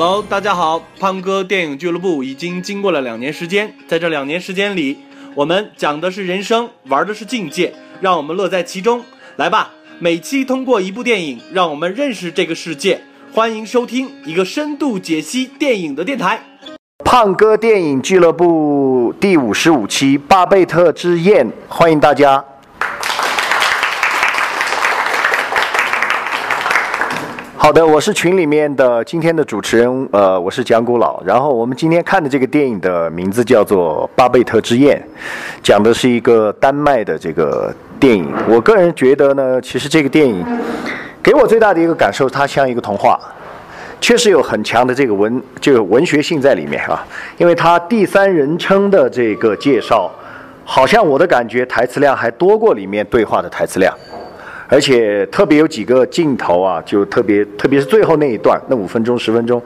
Hello，大家好，胖哥电影俱乐部已经经过了两年时间，在这两年时间里，我们讲的是人生，玩的是境界，让我们乐在其中。来吧，每期通过一部电影，让我们认识这个世界。欢迎收听一个深度解析电影的电台。胖哥电影俱乐部第五十五期《巴贝特之宴》，欢迎大家。好的，我是群里面的今天的主持人，呃，我是蒋古老。然后我们今天看的这个电影的名字叫做《巴贝特之宴》，讲的是一个丹麦的这个电影。我个人觉得呢，其实这个电影给我最大的一个感受，它像一个童话，确实有很强的这个文这个文学性在里面啊。因为它第三人称的这个介绍，好像我的感觉台词量还多过里面对话的台词量。而且特别有几个镜头啊，就特别，特别是最后那一段，那五分钟、十分钟，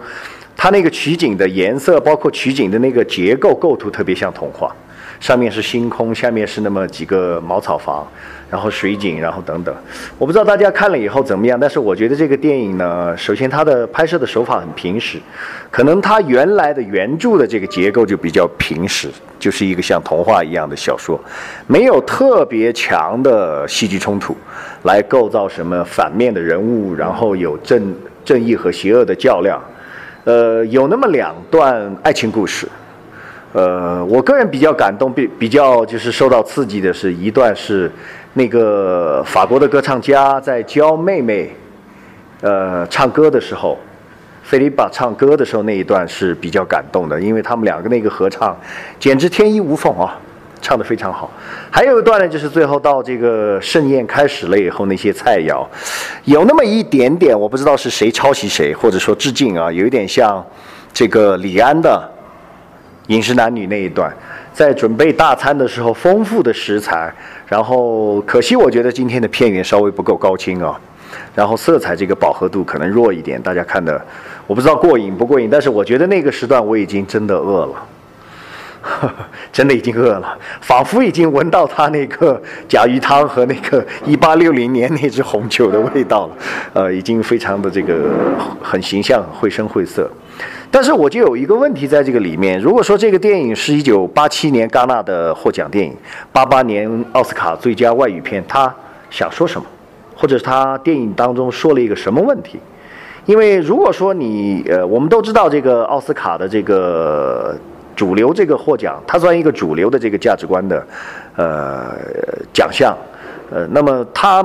它那个取景的颜色，包括取景的那个结构构图，特别像童话。上面是星空，下面是那么几个茅草房，然后水景，然后等等。我不知道大家看了以后怎么样，但是我觉得这个电影呢，首先它的拍摄的手法很平实，可能它原来的原著的这个结构就比较平实，就是一个像童话一样的小说，没有特别强的戏剧冲突，来构造什么反面的人物，然后有正正义和邪恶的较量，呃，有那么两段爱情故事。呃，我个人比较感动，比比较就是受到刺激的是一段是那个法国的歌唱家在教妹妹呃唱歌的时候，菲利巴唱歌的时候那一段是比较感动的，因为他们两个那个合唱简直天衣无缝啊，唱得非常好。还有一段呢，就是最后到这个盛宴开始了以后，那些菜肴有那么一点点，我不知道是谁抄袭谁，或者说致敬啊，有一点像这个李安的。饮食男女那一段，在准备大餐的时候，丰富的食材，然后可惜我觉得今天的片源稍微不够高清啊，然后色彩这个饱和度可能弱一点，大家看的我不知道过瘾不过瘾，但是我觉得那个时段我已经真的饿了，真的已经饿了，仿佛已经闻到他那个甲鱼汤和那个一八六零年那只红酒的味道了，呃，已经非常的这个很形象，绘声绘色。但是我就有一个问题在这个里面，如果说这个电影是一九八七年戛纳的获奖电影，八八年奥斯卡最佳外语片，他想说什么，或者是他电影当中说了一个什么问题？因为如果说你呃，我们都知道这个奥斯卡的这个主流这个获奖，它算一个主流的这个价值观的呃奖项，呃，那么它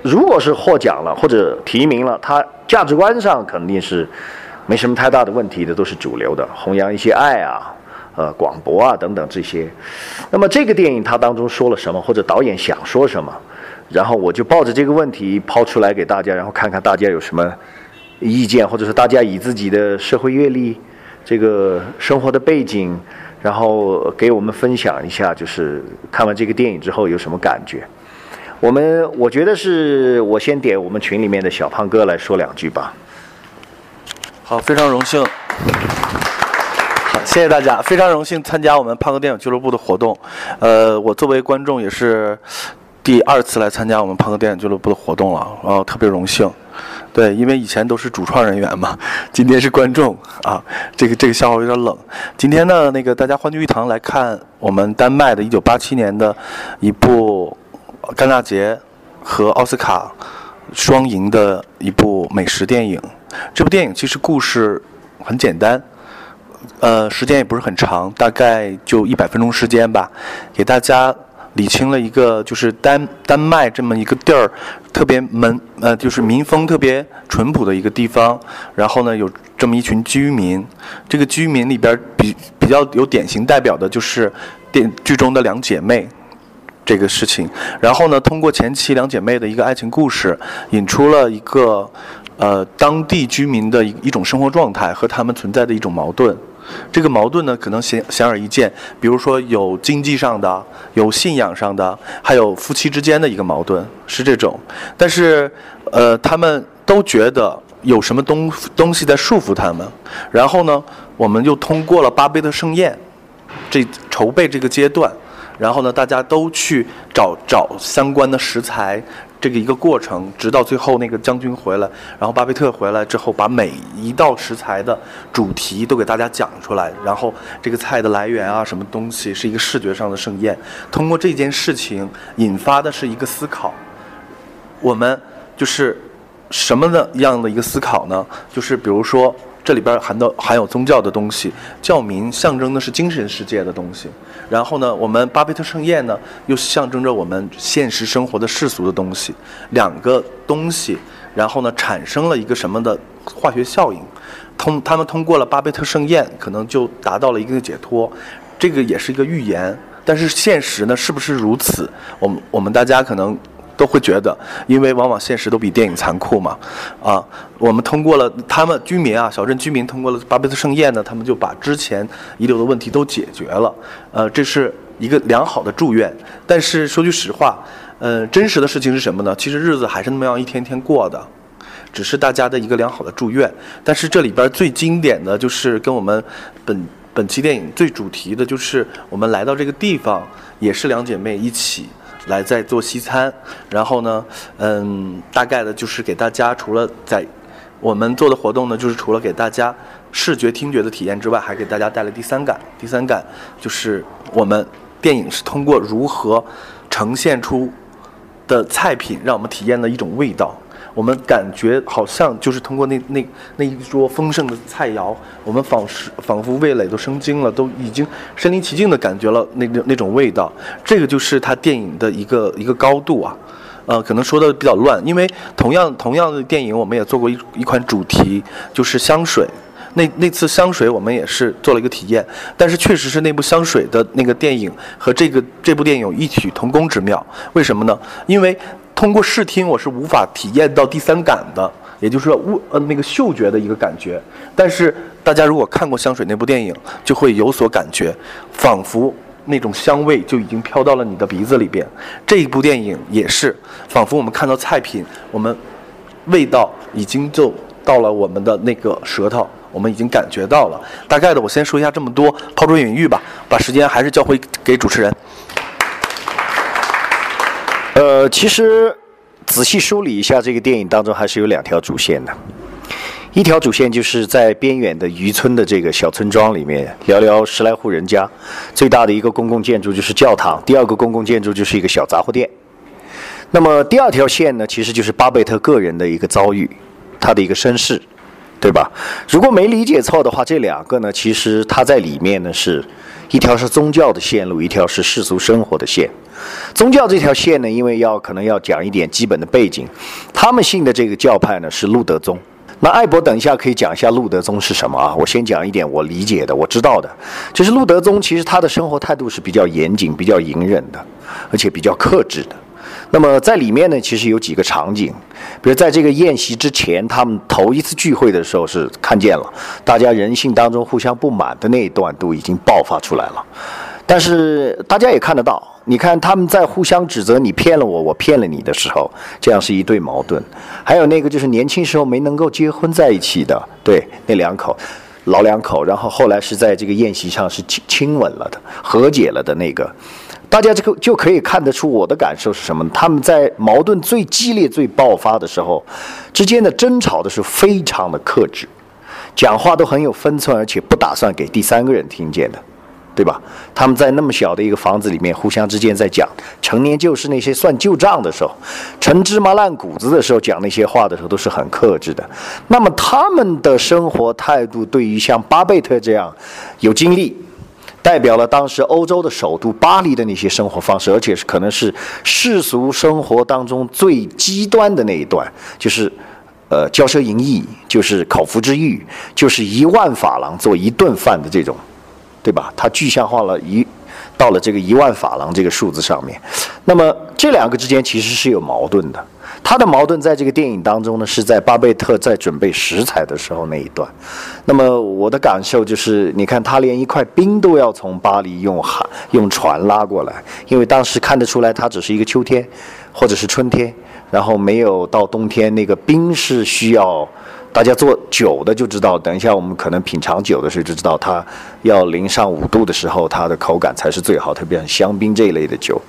如果是获奖了或者提名了，它价值观上肯定是。没什么太大的问题的，都是主流的，弘扬一些爱啊，呃，广博啊等等这些。那么这个电影它当中说了什么，或者导演想说什么，然后我就抱着这个问题抛出来给大家，然后看看大家有什么意见，或者是大家以自己的社会阅历、这个生活的背景，然后给我们分享一下，就是看完这个电影之后有什么感觉。我们我觉得是我先点我们群里面的小胖哥来说两句吧。好，非常荣幸。好，谢谢大家，非常荣幸参加我们胖哥电影俱乐部的活动。呃，我作为观众也是第二次来参加我们胖哥电影俱乐部的活动了，然后特别荣幸。对，因为以前都是主创人员嘛，今天是观众啊。这个这个笑话有点冷。今天呢，那个大家欢聚一堂来看我们丹麦的1987年的一部戛纳节和奥斯卡双赢的一部美食电影。这部电影其实故事很简单，呃，时间也不是很长，大概就一百分钟时间吧，给大家理清了一个就是丹丹麦这么一个地儿，特别门呃就是民风特别淳朴的一个地方。然后呢，有这么一群居民，这个居民里边比比较有典型代表的就是电剧中的两姐妹这个事情。然后呢，通过前期两姐妹的一个爱情故事，引出了一个。呃，当地居民的一一种生活状态和他们存在的一种矛盾，这个矛盾呢，可能显显而易见，比如说有经济上的，有信仰上的，还有夫妻之间的一个矛盾，是这种。但是，呃，他们都觉得有什么东东西在束缚他们。然后呢，我们又通过了巴贝特盛宴这筹备这个阶段，然后呢，大家都去找找相关的食材。这个一个过程，直到最后那个将军回来，然后巴菲特回来之后，把每一道食材的主题都给大家讲出来，然后这个菜的来源啊，什么东西是一个视觉上的盛宴。通过这件事情引发的是一个思考，我们就是什么的样的一个思考呢？就是比如说。这里边含的含有宗教的东西，教民象征的是精神世界的东西，然后呢，我们巴菲特盛宴呢又象征着我们现实生活的世俗的东西，两个东西，然后呢产生了一个什么的化学效应，通他们通过了巴菲特盛宴，可能就达到了一个解脱，这个也是一个预言，但是现实呢是不是如此？我们我们大家可能。都会觉得，因为往往现实都比电影残酷嘛，啊，我们通过了他们居民啊，小镇居民通过了巴贝特盛宴呢，他们就把之前遗留的问题都解决了，呃，这是一个良好的祝愿。但是说句实话，呃，真实的事情是什么呢？其实日子还是那么样一天天过的，只是大家的一个良好的祝愿。但是这里边最经典的就是跟我们本本期电影最主题的就是我们来到这个地方，也是两姐妹一起。来在做西餐，然后呢，嗯，大概的就是给大家除了在我们做的活动呢，就是除了给大家视觉、听觉的体验之外，还给大家带来第三感。第三感就是我们电影是通过如何呈现出的菜品，让我们体验的一种味道。我们感觉好像就是通过那那那一桌丰盛的菜肴，我们仿是仿佛味蕾都生津了，都已经身临其境的感觉了那那那种味道。这个就是它电影的一个一个高度啊，呃，可能说的比较乱，因为同样同样的电影，我们也做过一一款主题，就是香水。那那次香水我们也是做了一个体验，但是确实是那部香水的那个电影和这个这部电影有异曲同工之妙。为什么呢？因为。通过视听，我是无法体验到第三感的，也就是说，物呃那个嗅觉的一个感觉。但是大家如果看过《香水》那部电影，就会有所感觉，仿佛那种香味就已经飘到了你的鼻子里边。这一部电影也是，仿佛我们看到菜品，我们味道已经就到了我们的那个舌头，我们已经感觉到了。大概的，我先说一下这么多，抛砖引玉吧，把时间还是交回给主持人。呃，其实仔细梳理一下，这个电影当中还是有两条主线的。一条主线就是在边远的渔村的这个小村庄里面，寥寥十来户人家，最大的一个公共建筑就是教堂，第二个公共建筑就是一个小杂货店。那么第二条线呢，其实就是巴贝特个人的一个遭遇，他的一个身世，对吧？如果没理解错的话，这两个呢，其实他在里面呢是。一条是宗教的线路，一条是世俗生活的线。宗教这条线呢，因为要可能要讲一点基本的背景，他们信的这个教派呢是路德宗。那艾博等一下可以讲一下路德宗是什么啊？我先讲一点我理解的、我知道的，就是路德宗其实他的生活态度是比较严谨、比较隐忍的，而且比较克制的。那么在里面呢，其实有几个场景，比如在这个宴席之前，他们头一次聚会的时候是看见了，大家人性当中互相不满的那一段都已经爆发出来了。但是大家也看得到，你看他们在互相指责你骗了我，我骗了你的时候，这样是一对矛盾。还有那个就是年轻时候没能够结婚在一起的，对那两口老两口，然后后来是在这个宴席上是亲亲吻了的，和解了的那个。大家这个就可以看得出我的感受是什么？他们在矛盾最激烈、最爆发的时候，之间的争吵的是非常的克制，讲话都很有分寸，而且不打算给第三个人听见的，对吧？他们在那么小的一个房子里面，互相之间在讲陈年旧事，那些算旧账的时候，陈芝麻烂谷子的时候，讲那些话的时候，都是很克制的。那么他们的生活态度，对于像巴贝特这样有经历。代表了当时欧洲的首都巴黎的那些生活方式，而且是可能是世俗生活当中最极端的那一段，就是，呃，骄奢淫逸，就是口腹之欲，就是一万法郎做一顿饭的这种，对吧？它具象化了一到了这个一万法郎这个数字上面，那么这两个之间其实是有矛盾的。他的矛盾在这个电影当中呢，是在巴贝特在准备食材的时候那一段。那么我的感受就是，你看他连一块冰都要从巴黎用海用船拉过来，因为当时看得出来，它只是一个秋天或者是春天，然后没有到冬天，那个冰是需要大家做酒的就知道。等一下我们可能品尝酒的时候就知道，它要零上五度的时候，它的口感才是最好，特别像香槟这一类的酒。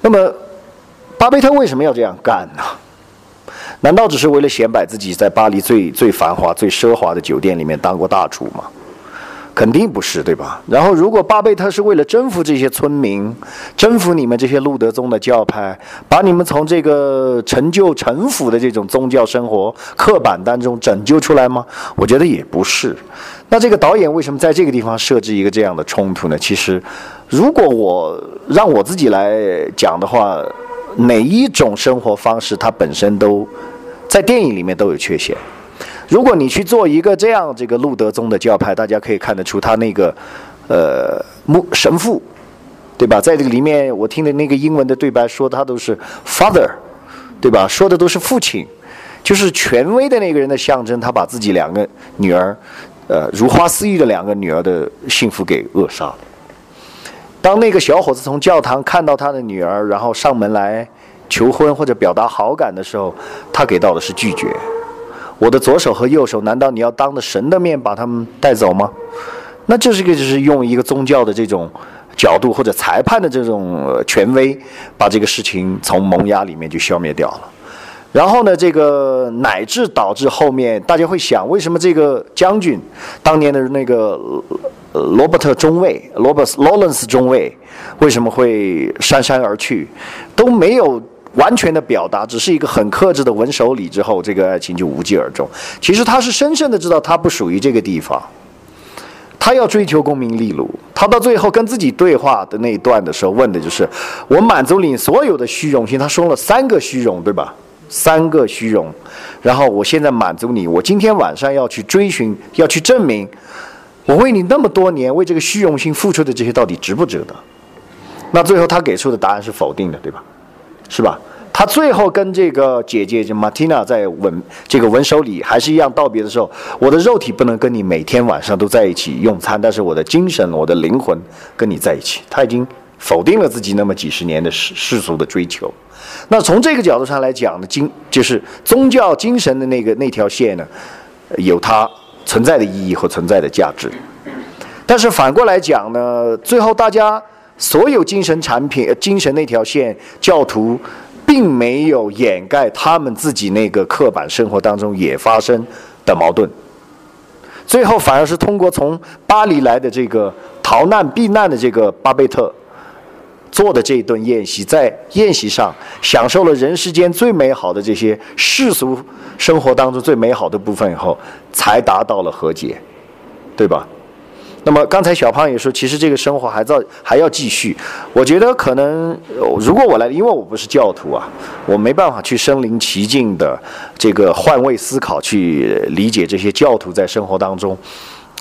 那么。巴贝特为什么要这样干呢？难道只是为了显摆自己在巴黎最最繁华、最奢华的酒店里面当过大厨吗？肯定不是，对吧？然后，如果巴贝特是为了征服这些村民，征服你们这些路德宗的教派，把你们从这个陈旧陈腐的这种宗教生活刻板当中拯救出来吗？我觉得也不是。那这个导演为什么在这个地方设置一个这样的冲突呢？其实，如果我让我自己来讲的话，哪一种生活方式它本身都在电影里面都有缺陷。如果你去做一个这样这个路德宗的教派，大家可以看得出他那个，呃，牧神父，对吧？在这个里面，我听的那个英文的对白说他都是 father，对吧？说的都是父亲，就是权威的那个人的象征。他把自己两个女儿，呃，如花似玉的两个女儿的幸福给扼杀了。当那个小伙子从教堂看到他的女儿，然后上门来求婚或者表达好感的时候，他给到的是拒绝。我的左手和右手，难道你要当着神的面把他们带走吗？那这是一个就是用一个宗教的这种角度或者裁判的这种权威，把这个事情从萌芽里面就消灭掉了。然后呢，这个乃至导致后面大家会想，为什么这个将军当年的那个罗伯特中尉罗伯斯劳伦斯中尉为什么会姗姗而去，都没有。完全的表达只是一个很克制的文手礼之后，这个爱情就无疾而终。其实他是深深的知道他不属于这个地方，他要追求功名利禄。他到最后跟自己对话的那一段的时候，问的就是：“我满足你所有的虚荣心。”他说了三个虚荣，对吧？三个虚荣。然后我现在满足你，我今天晚上要去追寻，要去证明，我为你那么多年为这个虚荣心付出的这些到底值不值得？那最后他给出的答案是否定的，对吧？是吧？他最后跟这个姐姐就马蒂娜在吻这个吻手礼还是一样道别的时候，我的肉体不能跟你每天晚上都在一起用餐，但是我的精神、我的灵魂跟你在一起。他已经否定了自己那么几十年的世世俗的追求。那从这个角度上来讲呢，精就是宗教精神的那个那条线呢，有它存在的意义和存在的价值。但是反过来讲呢，最后大家。所有精神产品、精神那条线，教徒并没有掩盖他们自己那个刻板生活当中也发生的矛盾。最后反而是通过从巴黎来的这个逃难避难的这个巴贝特做的这一顿宴席，在宴席上享受了人世间最美好的这些世俗生活当中最美好的部分以后，才达到了和解，对吧？那么刚才小胖也说，其实这个生活还在还要继续。我觉得可能，如果我来，因为我不是教徒啊，我没办法去身临其境的这个换位思考，去理解这些教徒在生活当中，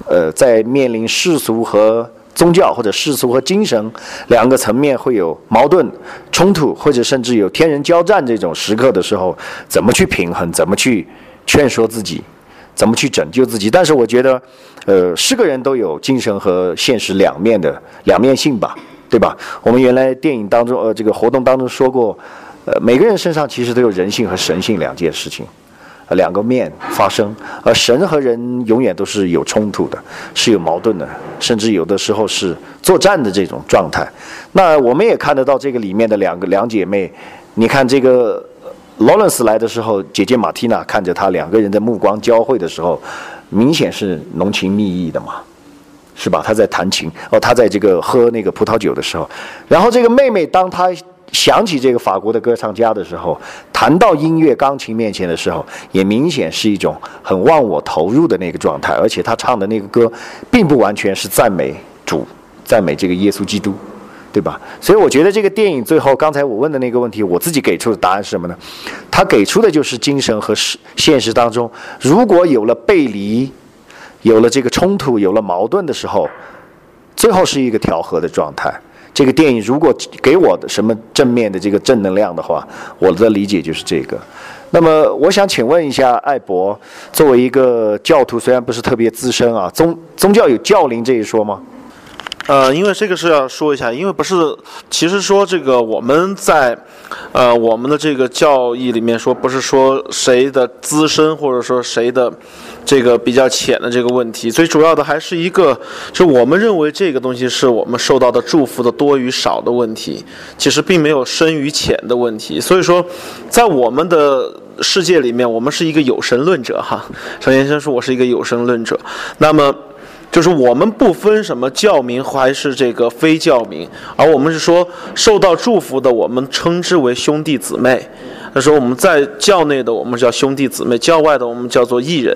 呃，在面临世俗和宗教或者世俗和精神两个层面会有矛盾冲突，或者甚至有天人交战这种时刻的时候，怎么去平衡，怎么去劝说自己。怎么去拯救自己？但是我觉得，呃，是个人都有精神和现实两面的两面性吧，对吧？我们原来电影当中，呃，这个活动当中说过，呃，每个人身上其实都有人性和神性两件事情，两个面发生，而神和人永远都是有冲突的，是有矛盾的，甚至有的时候是作战的这种状态。那我们也看得到这个里面的两个两姐妹，你看这个。劳伦斯来的时候，姐姐马蒂娜看着他，两个人的目光交汇的时候，明显是浓情蜜意的嘛，是吧？他在弹琴，哦，他在这个喝那个葡萄酒的时候，然后这个妹妹，当她想起这个法国的歌唱家的时候，谈到音乐钢琴面前的时候，也明显是一种很忘我投入的那个状态，而且他唱的那个歌，并不完全是赞美主，赞美这个耶稣基督。对吧？所以我觉得这个电影最后，刚才我问的那个问题，我自己给出的答案是什么呢？他给出的就是精神和实现实当中，如果有了背离，有了这个冲突，有了矛盾的时候，最后是一个调和的状态。这个电影如果给我的什么正面的这个正能量的话，我的理解就是这个。那么我想请问一下艾博，作为一个教徒，虽然不是特别资深啊，宗宗教有教龄这一说吗？呃，因为这个是要说一下，因为不是，其实说这个我们在，呃，我们的这个教义里面说，不是说谁的资深或者说谁的这个比较浅的这个问题，最主要的还是一个，就我们认为这个东西是我们受到的祝福的多与少的问题，其实并没有深与浅的问题。所以说，在我们的世界里面，我们是一个有神论者哈。首先先说，我是一个有神论者，那么。就是我们不分什么教民还是这个非教民，而我们是说受到祝福的，我们称之为兄弟姊妹。他说我们在教内的，我们叫兄弟姊妹；教外的，我们叫做异人。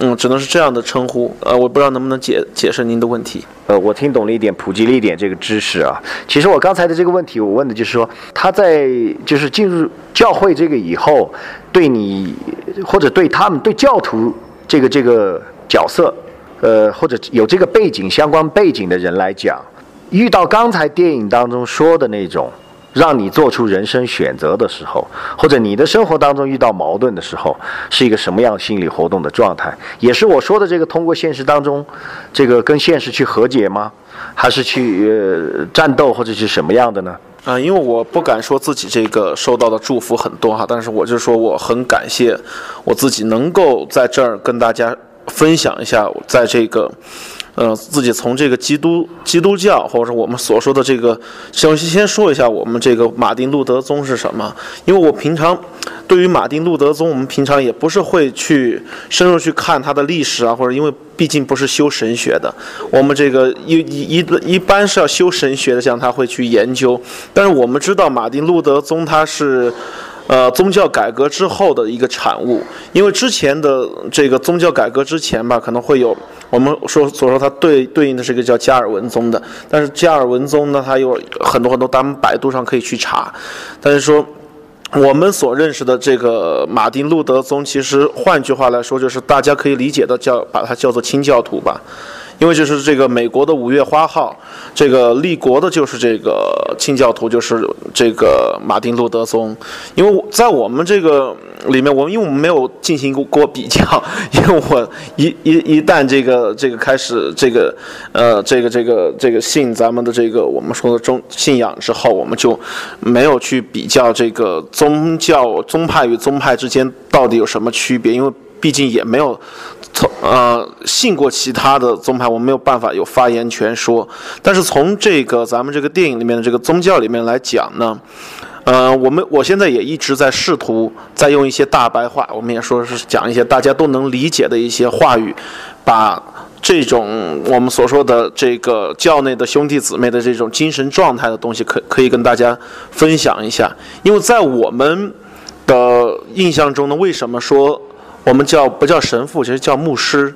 嗯，只能是这样的称呼。呃，我不知道能不能解解释您的问题。呃，我听懂了一点，普及了一点这个知识啊。其实我刚才的这个问题，我问的就是说，他在就是进入教会这个以后，对你或者对他们对教徒这个这个角色。呃，或者有这个背景相关背景的人来讲，遇到刚才电影当中说的那种让你做出人生选择的时候，或者你的生活当中遇到矛盾的时候，是一个什么样心理活动的状态？也是我说的这个通过现实当中，这个跟现实去和解吗？还是去呃战斗，或者是什么样的呢？啊，因为我不敢说自己这个受到的祝福很多哈，但是我就说我很感谢我自己能够在这儿跟大家。分享一下，在这个，呃，自己从这个基督基督教，或者我们所说的这个，先先说一下我们这个马丁路德宗是什么？因为我平常对于马丁路德宗，我们平常也不是会去深入去看它的历史啊，或者因为毕竟不是修神学的，我们这个一一一一般是要修神学的，像他会去研究。但是我们知道马丁路德宗他是。呃，宗教改革之后的一个产物，因为之前的这个宗教改革之前吧，可能会有我们说所说它对对应的是一个叫加尔文宗的，但是加尔文宗呢，它有很多很多，咱们百度上可以去查。但是说我们所认识的这个马丁路德宗，其实换句话来说，就是大家可以理解的叫把它叫做清教徒吧。因为就是这个美国的五月花号，这个立国的就是这个清教徒，就是这个马丁路德宗。因为在我们这个里面，我们因为我们没有进行过过比较，因为我一一一旦这个这个开始这个呃这个这个这个信咱们的这个我们说的宗信仰之后，我们就没有去比较这个宗教宗派与宗派之间到底有什么区别，因为毕竟也没有。从呃信过其他的宗派，我没有办法有发言权说。但是从这个咱们这个电影里面的这个宗教里面来讲呢，呃，我们我现在也一直在试图在用一些大白话，我们也说是讲一些大家都能理解的一些话语，把这种我们所说的这个教内的兄弟姊妹的这种精神状态的东西，可可以跟大家分享一下。因为在我们的印象中呢，为什么说？我们叫不叫神父，其实叫牧师。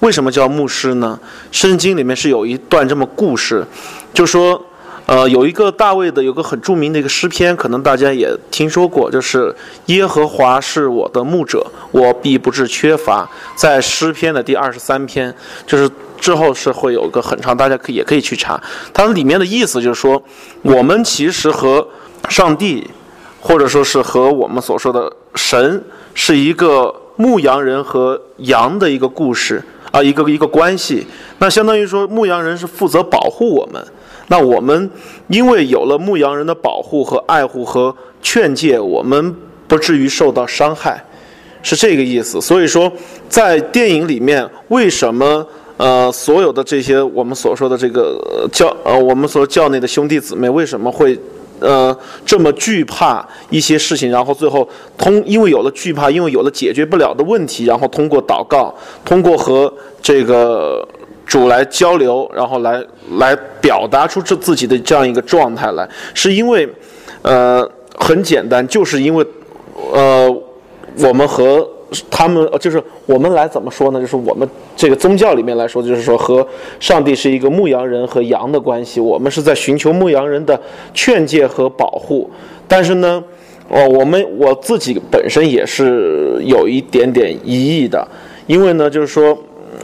为什么叫牧师呢？圣经里面是有一段这么故事，就说，呃，有一个大卫的，有个很著名的一个诗篇，可能大家也听说过，就是耶和华是我的牧者，我必不至缺乏。在诗篇的第二十三篇，就是之后是会有个很长，大家可以也可以去查。它里面的意思就是说，我们其实和上帝，或者说是和我们所说的神，是一个。牧羊人和羊的一个故事啊，一个一个关系。那相当于说，牧羊人是负责保护我们。那我们因为有了牧羊人的保护和爱护和劝诫，我们不至于受到伤害，是这个意思。所以说，在电影里面，为什么呃所有的这些我们所说的这个教呃我们所教内的兄弟姊妹为什么会？呃，这么惧怕一些事情，然后最后通，因为有了惧怕，因为有了解决不了的问题，然后通过祷告，通过和这个主来交流，然后来来表达出这自己的这样一个状态来，是因为，呃，很简单，就是因为，呃，我们和。他们就是我们来怎么说呢？就是我们这个宗教里面来说，就是说和上帝是一个牧羊人和羊的关系。我们是在寻求牧羊人的劝诫和保护。但是呢，哦，我们我自己本身也是有一点点疑义的，因为呢，就是说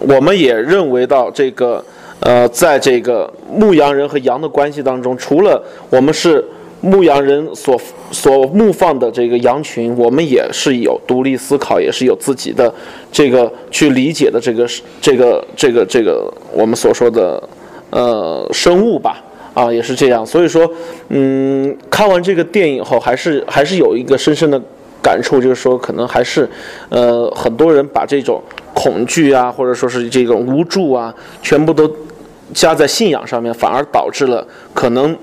我们也认为到这个呃，在这个牧羊人和羊的关系当中，除了我们是。牧羊人所所牧放的这个羊群，我们也是有独立思考，也是有自己的这个去理解的这个这个这个这个我们所说的呃生物吧，啊，也是这样。所以说，嗯，看完这个电影后，还是还是有一个深深的感触，就是说，可能还是，呃，很多人把这种恐惧啊，或者说是这种无助啊，全部都加在信仰上面，反而导致了可能。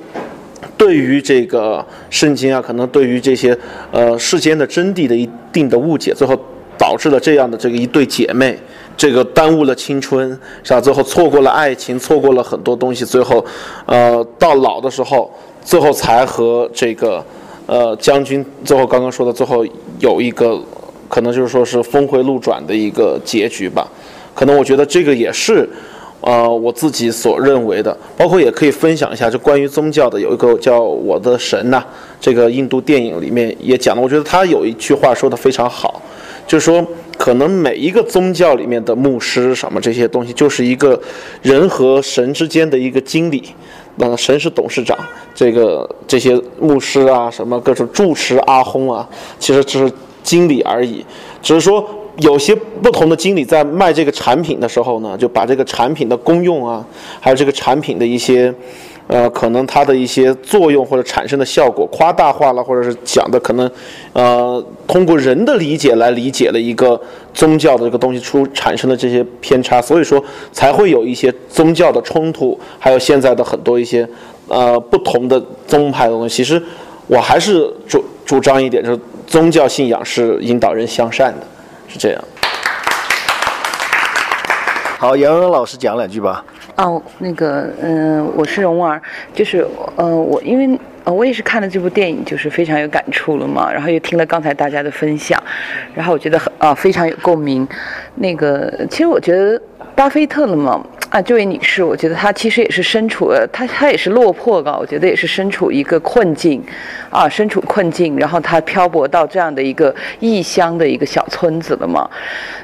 对于这个圣经啊，可能对于这些呃世间的真谛的一定的误解，最后导致了这样的这个一对姐妹，这个耽误了青春，是吧？最后错过了爱情，错过了很多东西，最后，呃，到老的时候，最后才和这个呃将军，最后刚刚说的最后有一个可能就是说是峰回路转的一个结局吧。可能我觉得这个也是。呃，我自己所认为的，包括也可以分享一下，就关于宗教的，有一个叫《我的神》呐，这个印度电影里面也讲了。我觉得他有一句话说的非常好，就是说，可能每一个宗教里面的牧师什么这些东西，就是一个人和神之间的一个经理。那神是董事长，这个这些牧师啊，什么各种住持阿訇啊，其实只是经理而已，只是说。有些不同的经理在卖这个产品的时候呢，就把这个产品的功用啊，还有这个产品的一些，呃，可能它的一些作用或者产生的效果夸大化了，或者是讲的可能，呃，通过人的理解来理解了一个宗教的这个东西出产生的这些偏差，所以说才会有一些宗教的冲突，还有现在的很多一些呃不同的宗派的东西。其实我还是主主张一点，就是宗教信仰是引导人向善的。是这样。好，杨蓉老师讲两句吧。哦，那个，嗯，我是蓉儿，就是，呃，我因为，呃，我也是看了这部电影，就是非常有感触了嘛，然后又听了刚才大家的分享，然后我觉得很，啊，非常有共鸣。那个，其实我觉得巴菲特了嘛。啊，这位女士，我觉得她其实也是身处，她她也是落魄吧，我觉得也是身处一个困境，啊，身处困境，然后她漂泊到这样的一个异乡的一个小村子了嘛。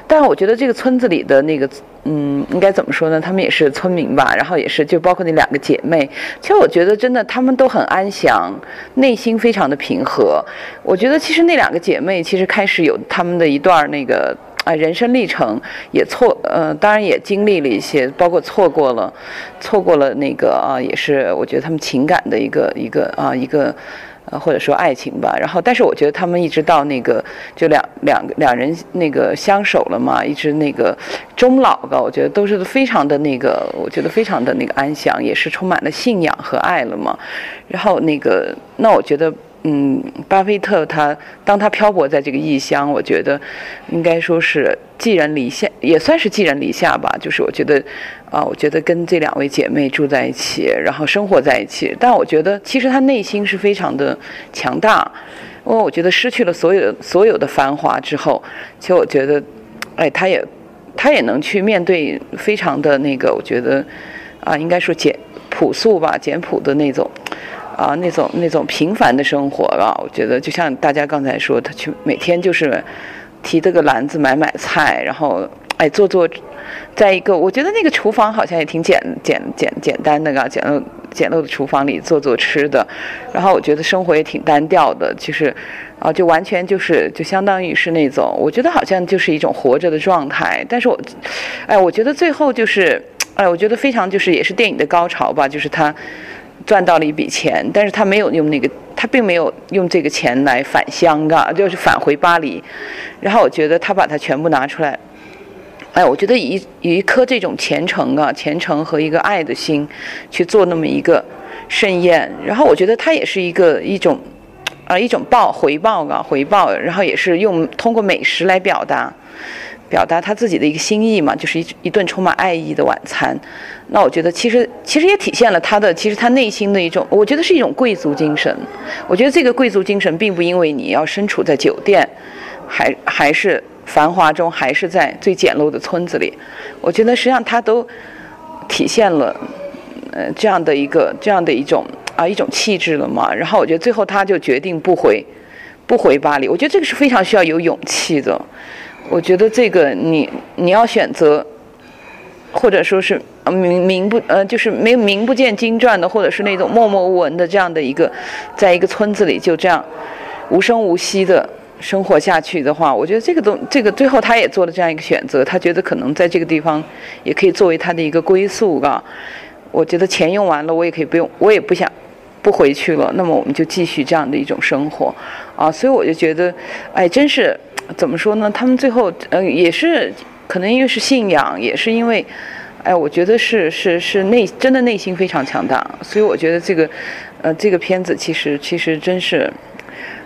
但我觉得这个村子里的那个，嗯，应该怎么说呢？他们也是村民吧，然后也是就包括那两个姐妹，其实我觉得真的他们都很安详，内心非常的平和。我觉得其实那两个姐妹其实开始有他们的一段那个。啊，人生历程也错，呃，当然也经历了一些，包括错过了，错过了那个啊，也是我觉得他们情感的一个一个啊一个，呃或者说爱情吧。然后，但是我觉得他们一直到那个就两两两人那个相守了嘛，一直那个终老吧，我觉得都是非常的那个，我觉得非常的那个安详，也是充满了信仰和爱了嘛。然后那个，那我觉得。嗯，巴菲特他当他漂泊在这个异乡，我觉得应该说是寄人篱下，也算是寄人篱下吧。就是我觉得，啊，我觉得跟这两位姐妹住在一起，然后生活在一起。但我觉得其实他内心是非常的强大，因为我觉得失去了所有所有的繁华之后，其实我觉得，哎，他也他也能去面对非常的那个，我觉得啊，应该说简 朴素吧，简朴的那种。啊，那种那种平凡的生活吧，我觉得就像大家刚才说，他去每天就是提着个篮子买买菜，然后哎做做，在一个我觉得那个厨房好像也挺简简简简单的啊，简陋简陋的厨房里做做吃的，然后我觉得生活也挺单调的，其实啊就完全就是就相当于是那种，我觉得好像就是一种活着的状态，但是我哎我觉得最后就是哎我觉得非常就是也是电影的高潮吧，就是他。赚到了一笔钱，但是他没有用那个，他并没有用这个钱来返乡啊，就是返回巴黎。然后我觉得他把它全部拿出来，哎，我觉得以以一颗这种虔诚啊、虔诚和一个爱的心去做那么一个盛宴，然后我觉得他也是一个一种啊一种报回报啊回报，然后也是用通过美食来表达。表达他自己的一个心意嘛，就是一一顿充满爱意的晚餐。那我觉得其实其实也体现了他的其实他内心的一种，我觉得是一种贵族精神。我觉得这个贵族精神并不因为你要身处在酒店，还还是繁华中，还是在最简陋的村子里。我觉得实际上他都体现了呃这样的一个这样的一种啊一种气质了嘛。然后我觉得最后他就决定不回不回巴黎。我觉得这个是非常需要有勇气的。我觉得这个你你要选择，或者说是呃名名不呃，就是没名不见经传的，或者是那种默默无闻的这样的一个，在一个村子里就这样无声无息的生活下去的话，我觉得这个东这个最后他也做了这样一个选择，他觉得可能在这个地方也可以作为他的一个归宿，啊。我觉得钱用完了，我也可以不用，我也不想不回去了。那么我们就继续这样的一种生活，啊，所以我就觉得，哎，真是怎么说呢？他们最后，嗯，也是可能因为是信仰，也是因为，哎，我觉得是是是内真的内心非常强大。所以我觉得这个，呃，这个片子其实其实真是，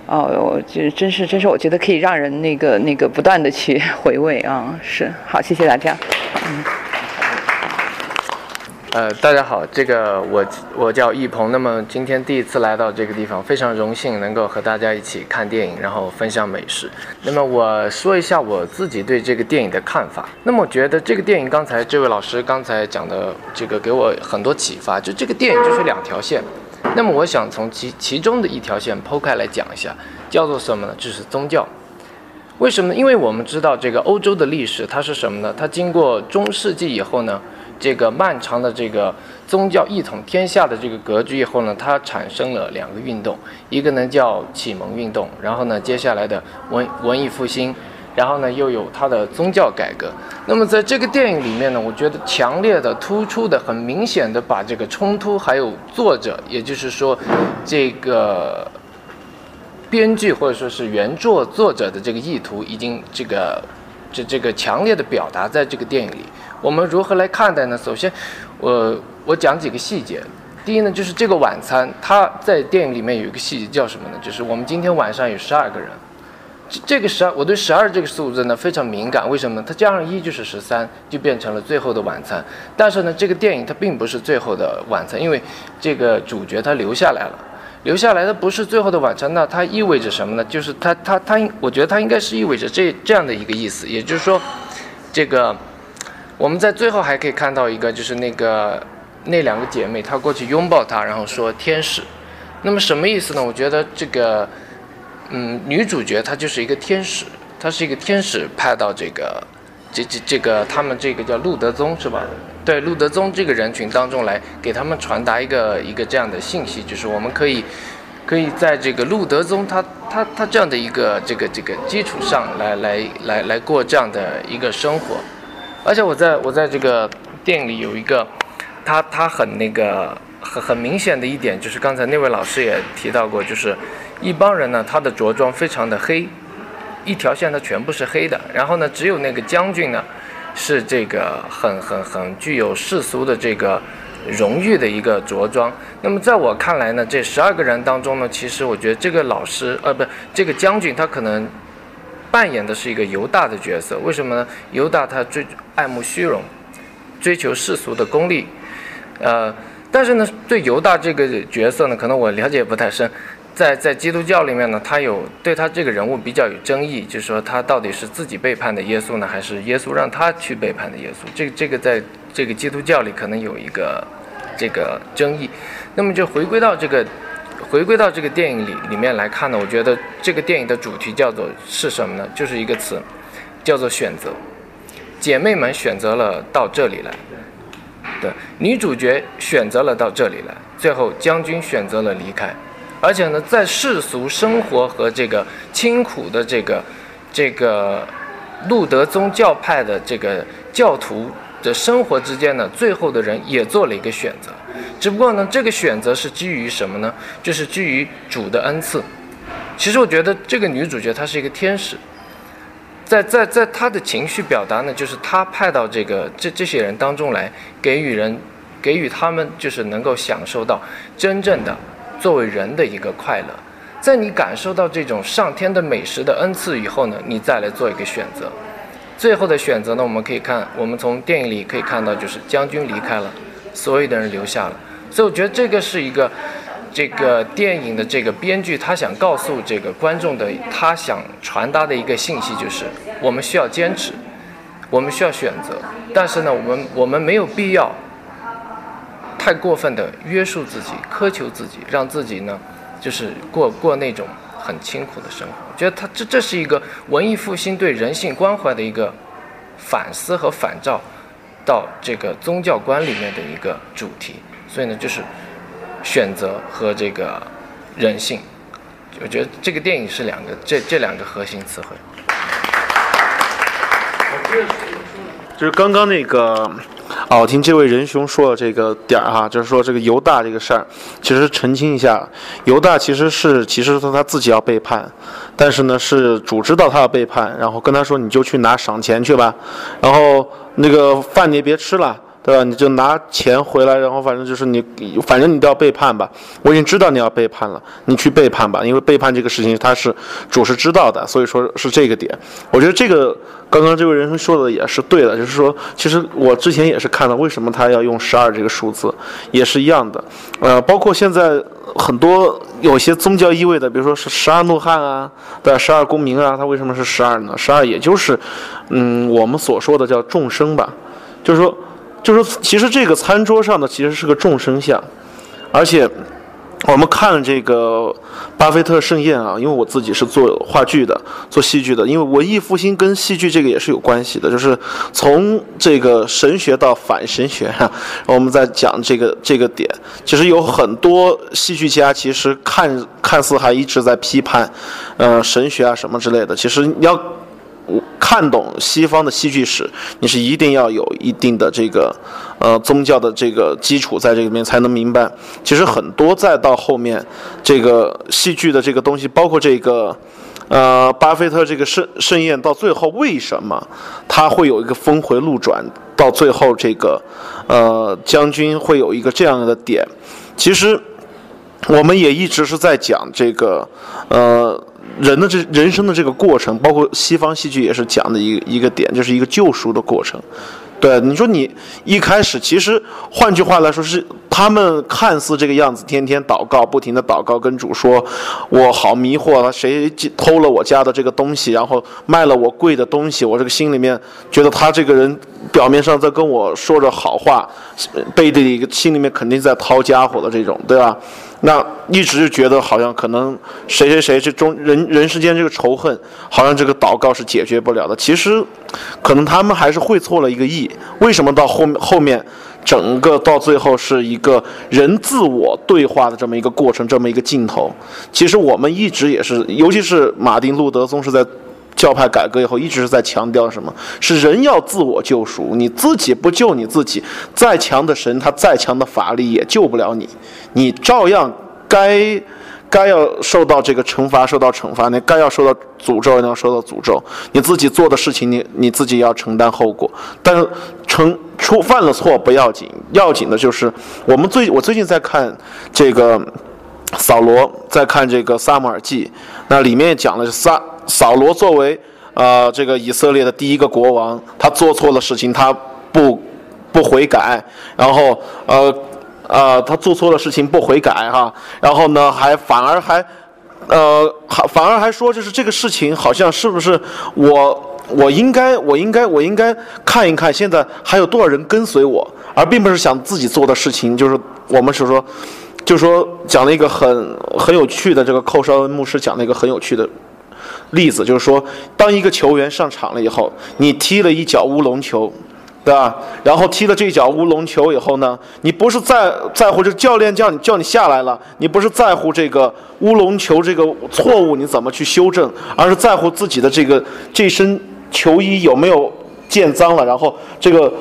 哦，我觉得真是真是，我觉得可以让人那个那个不断的去回味啊。是，好，谢谢大家。嗯。呃，大家好，这个我我叫易鹏，那么今天第一次来到这个地方，非常荣幸能够和大家一起看电影，然后分享美食。那么我说一下我自己对这个电影的看法。那么我觉得这个电影刚才这位老师刚才讲的这个给我很多启发，就这个电影就是两条线。那么我想从其其中的一条线剖开来讲一下，叫做什么呢？就是宗教。为什么呢？因为我们知道这个欧洲的历史它是什么呢？它经过中世纪以后呢？这个漫长的这个宗教一统天下的这个格局以后呢，它产生了两个运动，一个呢叫启蒙运动，然后呢接下来的文文艺复兴，然后呢又有它的宗教改革。那么在这个电影里面呢，我觉得强烈的、突出的、很明显的把这个冲突，还有作者，也就是说这个编剧或者说是原作作者的这个意图，已经这个这这个强烈的表达在这个电影里。我们如何来看待呢？首先，我我讲几个细节。第一呢，就是这个晚餐，它在电影里面有一个细节叫什么呢？就是我们今天晚上有十二个人。这这个十二，我对十二这个数字呢非常敏感。为什么呢？它加上一就是十三，就变成了最后的晚餐。但是呢，这个电影它并不是最后的晚餐，因为这个主角他留下来了，留下来的不是最后的晚餐。那它意味着什么呢？就是它它它，我觉得它应该是意味着这这样的一个意思，也就是说，这个。我们在最后还可以看到一个，就是那个那两个姐妹，她过去拥抱他，然后说天使。那么什么意思呢？我觉得这个，嗯，女主角她就是一个天使，她是一个天使派到这个，这这这个他们这个叫路德宗是吧？对，路德宗这个人群当中来给他们传达一个一个这样的信息，就是我们可以可以在这个路德宗他他他这样的一个这个这个基础上来来来来过这样的一个生活。而且我在我在这个店里有一个，他他很那个很很明显的一点，就是刚才那位老师也提到过，就是一帮人呢，他的着装非常的黑，一条线他全部是黑的，然后呢，只有那个将军呢，是这个很很很具有世俗的这个荣誉的一个着装。那么在我看来呢，这十二个人当中呢，其实我觉得这个老师呃不，这个将军他可能。扮演的是一个犹大的角色，为什么呢？犹大他追爱慕虚荣，追求世俗的功利，呃，但是呢，对犹大这个角色呢，可能我了解不太深，在在基督教里面呢，他有对他这个人物比较有争议，就是说他到底是自己背叛的耶稣呢，还是耶稣让他去背叛的耶稣？这这个在这个基督教里可能有一个这个争议。那么就回归到这个。回归到这个电影里里面来看呢，我觉得这个电影的主题叫做是什么呢？就是一个词，叫做选择。姐妹们选择了到这里来，对，女主角选择了到这里来，最后将军选择了离开，而且呢，在世俗生活和这个清苦的这个这个路德宗教派的这个教徒的生活之间呢，最后的人也做了一个选择。只不过呢，这个选择是基于什么呢？就是基于主的恩赐。其实我觉得这个女主角她是一个天使，在在在她的情绪表达呢，就是她派到这个这这些人当中来，给予人，给予他们就是能够享受到真正的作为人的一个快乐。在你感受到这种上天的美食的恩赐以后呢，你再来做一个选择。最后的选择呢，我们可以看，我们从电影里可以看到，就是将军离开了，所有的人留下了。所以我觉得这个是一个，这个电影的这个编剧他想告诉这个观众的，他想传达的一个信息就是，我们需要坚持，我们需要选择，但是呢，我们我们没有必要太过分的约束自己、苛求自己，让自己呢，就是过过那种很清苦的生活。我觉得他这这是一个文艺复兴对人性关怀的一个反思和反照到这个宗教观里面的一个主题。所以呢，就是选择和这个人性，我觉得这个电影是两个这这两个核心词汇。就是刚刚那个啊，我听这位仁兄说的这个点儿哈，就是说这个犹大这个事儿，其实澄清一下，犹大其实是其实是他自己要背叛，但是呢是主知道他要背叛，然后跟他说你就去拿赏钱去吧，然后那个饭你也别吃了。对吧？你就拿钱回来，然后反正就是你，反正你都要背叛吧。我已经知道你要背叛了，你去背叛吧。因为背叛这个事情，他是主是知道的，所以说是这个点。我觉得这个刚刚这位人生说的也是对的，就是说，其实我之前也是看了为什么他要用十二这个数字，也是一样的。呃，包括现在很多有些宗教意味的，比如说是十二怒汉啊，对十二公民啊，他为什么是十二呢？十二也就是，嗯，我们所说的叫众生吧，就是说。就是，其实这个餐桌上的其实是个众生相，而且我们看这个巴菲特盛宴啊，因为我自己是做话剧的，做戏剧的，因为文艺复兴跟戏剧这个也是有关系的，就是从这个神学到反神学哈，我们在讲这个这个点，其实有很多戏剧家其实看看似还一直在批判，呃，神学啊什么之类的，其实要。看懂西方的戏剧史，你是一定要有一定的这个，呃，宗教的这个基础在这里面才能明白。其实很多再到后面，这个戏剧的这个东西，包括这个，呃，巴菲特这个盛盛宴到最后为什么他会有一个峰回路转？到最后这个，呃，将军会有一个这样的点。其实我们也一直是在讲这个，呃。人的这人生的这个过程，包括西方戏剧也是讲的一个一个点，就是一个救赎的过程。对，你说你一开始，其实换句话来说，是他们看似这个样子，天天祷告，不停的祷告，跟主说：“我好迷惑了，谁偷了我家的这个东西，然后卖了我贵的东西？我这个心里面觉得他这个人表面上在跟我说着好话，背地里心里面肯定在掏家伙的这种，对吧？”那一直觉得好像可能谁谁谁这中人人世间这个仇恨，好像这个祷告是解决不了的。其实，可能他们还是会错了一个意。为什么到后面后面，整个到最后是一个人自我对话的这么一个过程，这么一个镜头？其实我们一直也是，尤其是马丁路德宗是在教派改革以后，一直是在强调什么？是人要自我救赎，你自己不救你自己，再强的神，他再强的法力也救不了你。你照样该该要受到这个惩罚，受到惩罚；你该要受到诅咒，要受到诅咒。你自己做的事情，你你自己要承担后果。但是，成出犯了错不要紧，要紧的就是我们最我最近在看这个扫罗，在看这个撒母耳记，那里面讲的是撒扫罗作为呃这个以色列的第一个国王，他做错了事情，他不不悔改，然后呃。呃，他做错了事情不悔改哈，然后呢，还反而还，呃，还反而还说，就是这个事情好像是不是我我应该我应该我应该看一看，现在还有多少人跟随我，而并不是想自己做的事情，就是我们是说，就说讲了一个很很有趣的这个寇绍恩牧师讲了一个很有趣的例子，就是说，当一个球员上场了以后，你踢了一脚乌龙球。对吧？然后踢了这一脚乌龙球以后呢，你不是在在乎这教练叫你叫你下来了，你不是在乎这个乌龙球这个错误你怎么去修正，而是在乎自己的这个这身球衣有没有见脏了，然后这个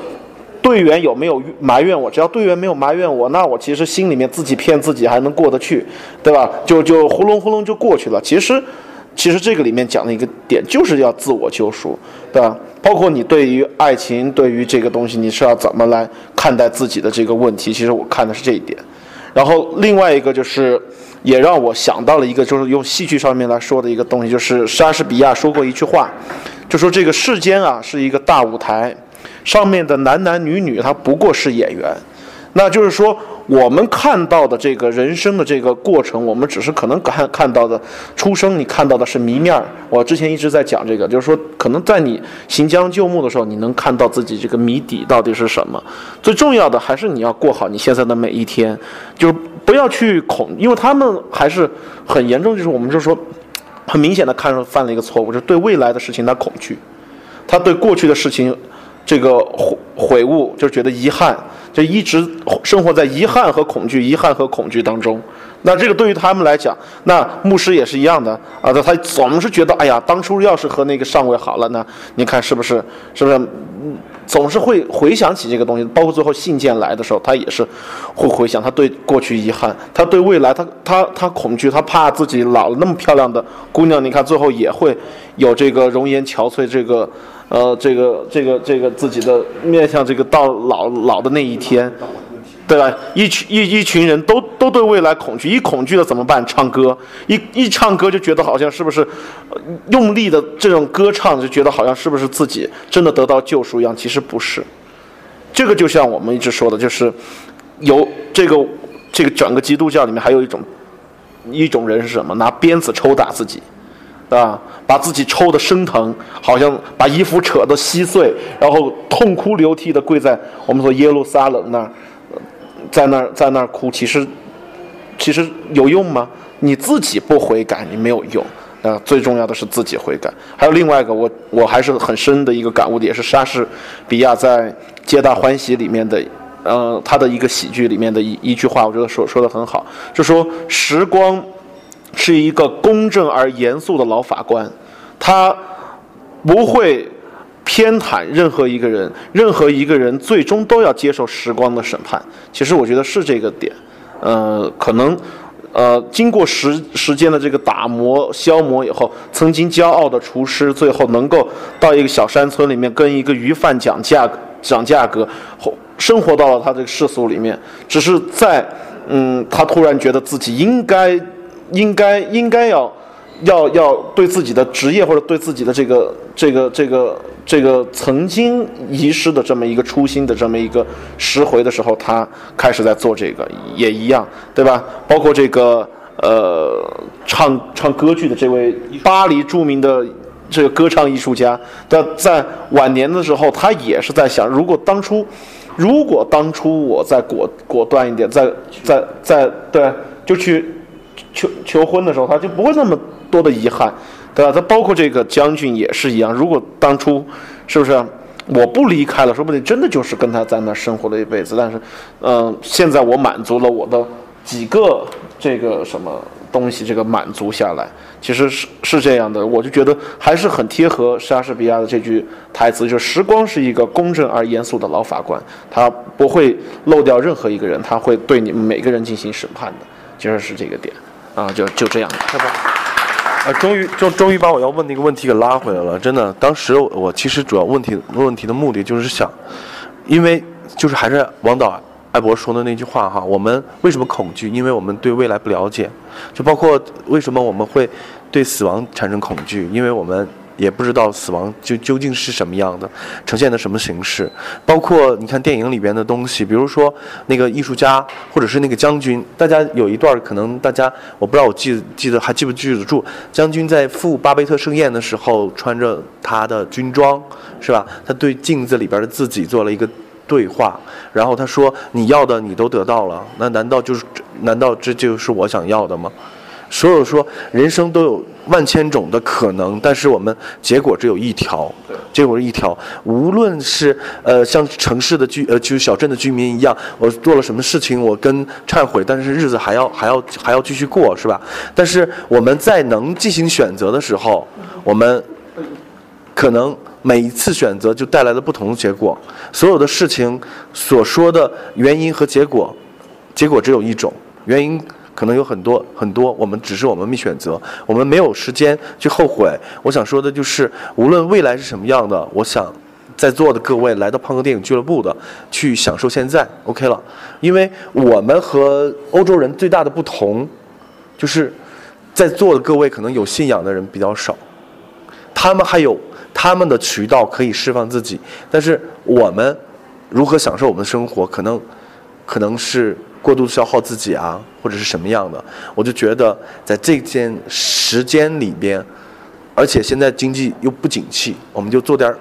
队员有没有埋怨我？只要队员没有埋怨我，那我其实心里面自己骗自己还能过得去，对吧？就就呼隆呼隆就过去了。其实。其实这个里面讲的一个点就是要自我救赎，对吧？包括你对于爱情，对于这个东西，你是要怎么来看待自己的这个问题？其实我看的是这一点。然后另外一个就是，也让我想到了一个，就是用戏剧上面来说的一个东西，就是莎士比亚说过一句话，就说这个世间啊是一个大舞台，上面的男男女女他不过是演员，那就是说。我们看到的这个人生的这个过程，我们只是可能看看到的出生，你看到的是谜面儿。我之前一直在讲这个，就是说，可能在你行将就木的时候，你能看到自己这个谜底到底是什么。最重要的还是你要过好你现在的每一天，就是不要去恐，因为他们还是很严重，就是我们就说，很明显的看出犯了一个错误，就是对未来的事情他恐惧，他对过去的事情这个悔悔悟，就觉得遗憾。就一直生活在遗憾和恐惧、遗憾和恐惧当中。那这个对于他们来讲，那牧师也是一样的啊。他他总是觉得，哎呀，当初要是和那个上尉好了呢？你看是不是？是不是？总是会回想起这个东西，包括最后信件来的时候，他也是会回想他对过去遗憾，他对未来他他他恐惧，他怕自己老了那么漂亮的姑娘，你看最后也会有这个容颜憔悴，这个呃这个这个这个自己的面向这个到老老的那一天。对吧？一群一一群人都都对未来恐惧，一恐惧了怎么办？唱歌，一一唱歌就觉得好像是不是用力的这种歌唱，就觉得好像是不是自己真的得到救赎一样？其实不是。这个就像我们一直说的，就是有这个这个整个基督教里面还有一种一种人是什么？拿鞭子抽打自己，啊，把自己抽得生疼，好像把衣服扯得稀碎，然后痛哭流涕的跪在我们说耶路撒冷那儿，在那儿在那儿哭。其实其实有用吗？你自己不悔改，你没有用。啊，最重要的是自己悔改。还有另外一个，我我还是很深的一个感悟的，也是莎士比亚在《皆大欢喜》里面的，呃，他的一个喜剧里面的一一句话，我觉得说说的很好，就说时光是一个公正而严肃的老法官，他不会偏袒任何一个人，任何一个人最终都要接受时光的审判。其实我觉得是这个点，呃，可能。呃，经过时时间的这个打磨、消磨以后，曾经骄傲的厨师，最后能够到一个小山村里面跟一个鱼贩讲价讲价格，生活到了他这个世俗里面。只是在，嗯，他突然觉得自己应该、应该、应该要。要要对自己的职业或者对自己的这个这个这个这个曾经遗失的这么一个初心的这么一个拾回的时候，他开始在做这个，也一样，对吧？包括这个呃唱唱歌剧的这位巴黎著名的这个歌唱艺术家，在在晚年的时候，他也是在想，如果当初如果当初我再果果断一点，再再再对，就去求求婚的时候，他就不会那么。多的遗憾，对吧？他包括这个将军也是一样。如果当初，是不是我不离开了，说不定真的就是跟他在那生活了一辈子。但是，嗯，现在我满足了我的几个这个什么东西，这个满足下来，其实是是这样的。我就觉得还是很贴合莎士比亚的这句台词，就是时光是一个公正而严肃的老法官，他不会漏掉任何一个人，他会对你们每个人进行审判的。其实是这个点啊，就就这样。啊，终于就终于把我要问那个问题给拉回来了，真的。当时我其实主要问题问题的目的就是想，因为就是还是王导艾博说的那句话哈，我们为什么恐惧？因为我们对未来不了解，就包括为什么我们会对死亡产生恐惧，因为我们。也不知道死亡就究竟是什么样的，呈现的什么形式。包括你看电影里边的东西，比如说那个艺术家，或者是那个将军。大家有一段可能大家我不知道我记记得还记不记得住，将军在赴巴贝特盛宴的时候穿着他的军装，是吧？他对镜子里边的自己做了一个对话，然后他说：“你要的你都得到了，那难道就是难道这就是我想要的吗？”所有说人生都有万千种的可能，但是我们结果只有一条，结果是一条。无论是呃像城市的居呃就是小镇的居民一样，我做了什么事情，我跟忏悔，但是日子还要还要还要继续过，是吧？但是我们在能进行选择的时候，我们可能每一次选择就带来了不同的结果。所有的事情所说的原因和结果，结果只有一种原因。可能有很多很多，我们只是我们没选择，我们没有时间去后悔。我想说的就是，无论未来是什么样的，我想在座的各位来到胖哥电影俱乐部的，去享受现在，OK 了。因为我们和欧洲人最大的不同，就是在座的各位可能有信仰的人比较少，他们还有他们的渠道可以释放自己，但是我们如何享受我们的生活，可能可能是。过度消耗自己啊，或者是什么样的？我就觉得在这件时间里边，而且现在经济又不景气，我们就做点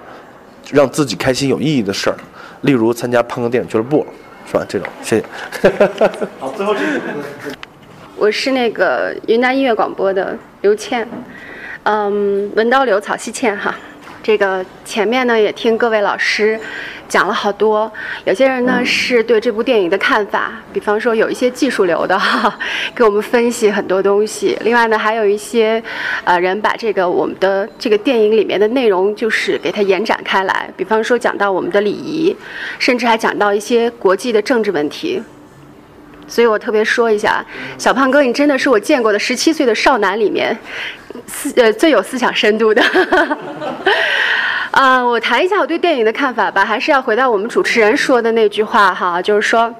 让自己开心、有意义的事儿，例如参加胖哥电影俱乐部，是吧？这种，谢谢。好，最后这个。我是那个云南音乐广播的刘倩，嗯，文刀刘草溪倩哈。这个前面呢也听各位老师。讲了好多。有些人呢是对这部电影的看法，比方说有一些技术流的哈，给我们分析很多东西。另外呢，还有一些呃人把这个我们的这个电影里面的内容，就是给它延展开来，比方说讲到我们的礼仪，甚至还讲到一些国际的政治问题。所以我特别说一下，小胖哥，你真的是我见过的十七岁的少男里面，思呃最有思想深度的。啊，我谈一下我对电影的看法吧，还是要回到我们主持人说的那句话哈，就是说，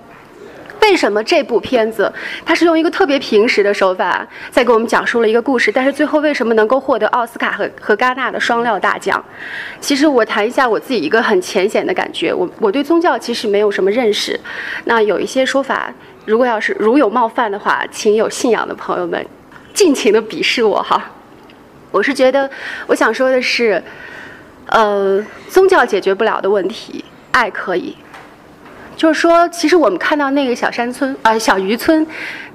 为什么这部片子它是用一个特别平实的手法在给我们讲述了一个故事，但是最后为什么能够获得奥斯卡和和戛纳的双料大奖？其实我谈一下我自己一个很浅显的感觉，我我对宗教其实没有什么认识，那有一些说法。如果要是如有冒犯的话，请有信仰的朋友们尽情的鄙视我哈。我是觉得，我想说的是，呃，宗教解决不了的问题，爱可以。就是说，其实我们看到那个小山村啊，小渔村，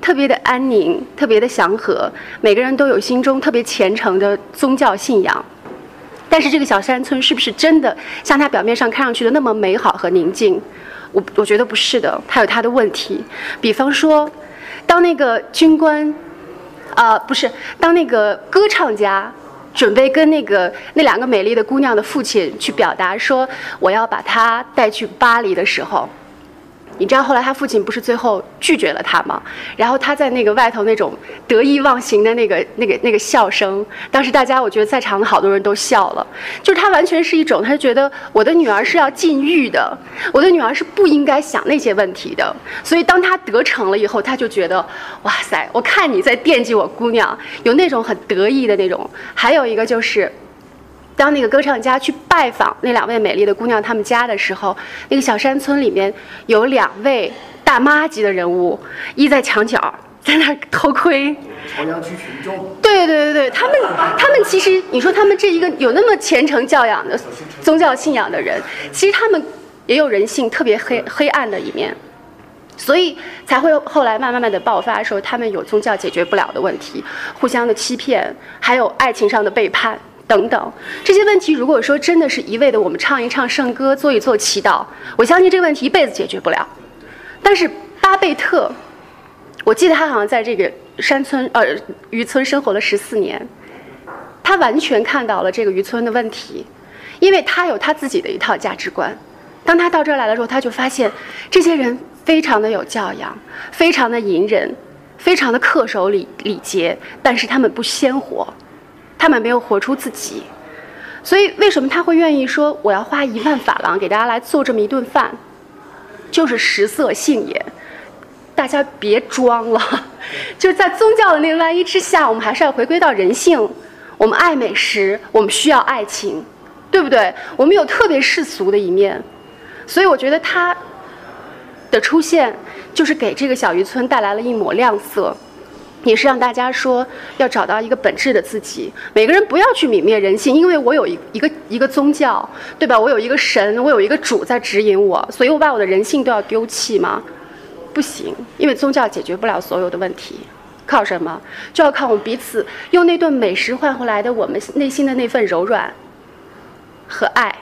特别的安宁，特别的祥和，每个人都有心中特别虔诚的宗教信仰。但是这个小山村是不是真的像它表面上看上去的那么美好和宁静？我我觉得不是的，它有它的问题。比方说，当那个军官，啊，不是，当那个歌唱家准备跟那个那两个美丽的姑娘的父亲去表达说我要把她带去巴黎的时候。你知道后来他父亲不是最后拒绝了他吗？然后他在那个外头那种得意忘形的那个、那个、那个笑声，当时大家我觉得在场的好多人都笑了。就是他完全是一种，他觉得我的女儿是要禁欲的，我的女儿是不应该想那些问题的。所以当他得逞了以后，他就觉得哇塞，我看你在惦记我姑娘，有那种很得意的那种。还有一个就是。当那个歌唱家去拜访那两位美丽的姑娘他们家的时候，那个小山村里面有两位大妈级的人物，一在墙角在那儿偷窥。朝阳区群众。对对对对，他们他们其实你说他们这一个有那么虔诚教养的宗教信仰的人，其实他们也有人性特别黑黑暗的一面，所以才会后来慢慢慢的爆发说他们有宗教解决不了的问题，互相的欺骗，还有爱情上的背叛。等等这些问题，如果说真的是一味的我们唱一唱圣歌，做一做祈祷，我相信这个问题一辈子解决不了。但是巴贝特，我记得他好像在这个山村呃渔村生活了十四年，他完全看到了这个渔村的问题，因为他有他自己的一套价值观。当他到这儿来的时候，他就发现这些人非常的有教养，非常的隐忍，非常的恪守礼礼节，但是他们不鲜活。他们没有活出自己，所以为什么他会愿意说我要花一万法郎给大家来做这么一顿饭？就是食色性也，大家别装了，就是在宗教的那个外衣之下，我们还是要回归到人性。我们爱美食，我们需要爱情，对不对？我们有特别世俗的一面，所以我觉得他的出现就是给这个小渔村带来了一抹亮色。也是让大家说要找到一个本质的自己。每个人不要去泯灭人性，因为我有一一个一个宗教，对吧？我有一个神，我有一个主在指引我，所以我把我的人性都要丢弃吗？不行，因为宗教解决不了所有的问题。靠什么？就要靠我们彼此用那顿美食换回来的我们内心的那份柔软和爱，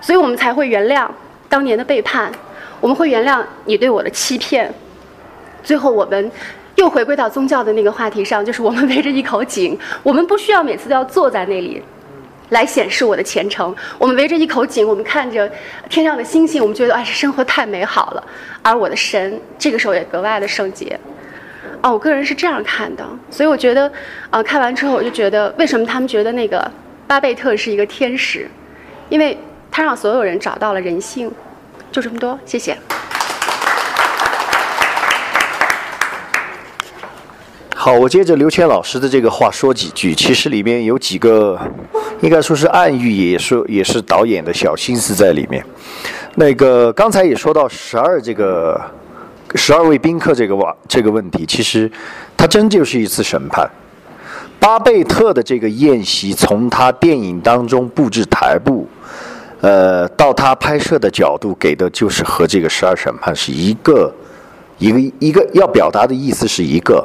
所以我们才会原谅当年的背叛，我们会原谅你对我的欺骗，最后我们。又回归到宗教的那个话题上，就是我们围着一口井，我们不需要每次都要坐在那里，来显示我的虔诚。我们围着一口井，我们看着天上的星星，我们觉得哎，这生活太美好了。而我的神这个时候也格外的圣洁。哦，我个人是这样看的，所以我觉得，呃，看完之后我就觉得，为什么他们觉得那个巴贝特是一个天使？因为他让所有人找到了人性。就这么多，谢谢。好，我接着刘谦老师的这个话说几句。其实里面有几个，应该说是暗喻，也说也是导演的小心思在里面。那个刚才也说到十二这个十二位宾客这个问这个问题，其实它真就是一次审判。巴贝特的这个宴席，从他电影当中布置台布，呃，到他拍摄的角度给的就是和这个十二审判是一个一个一个要表达的意思是一个。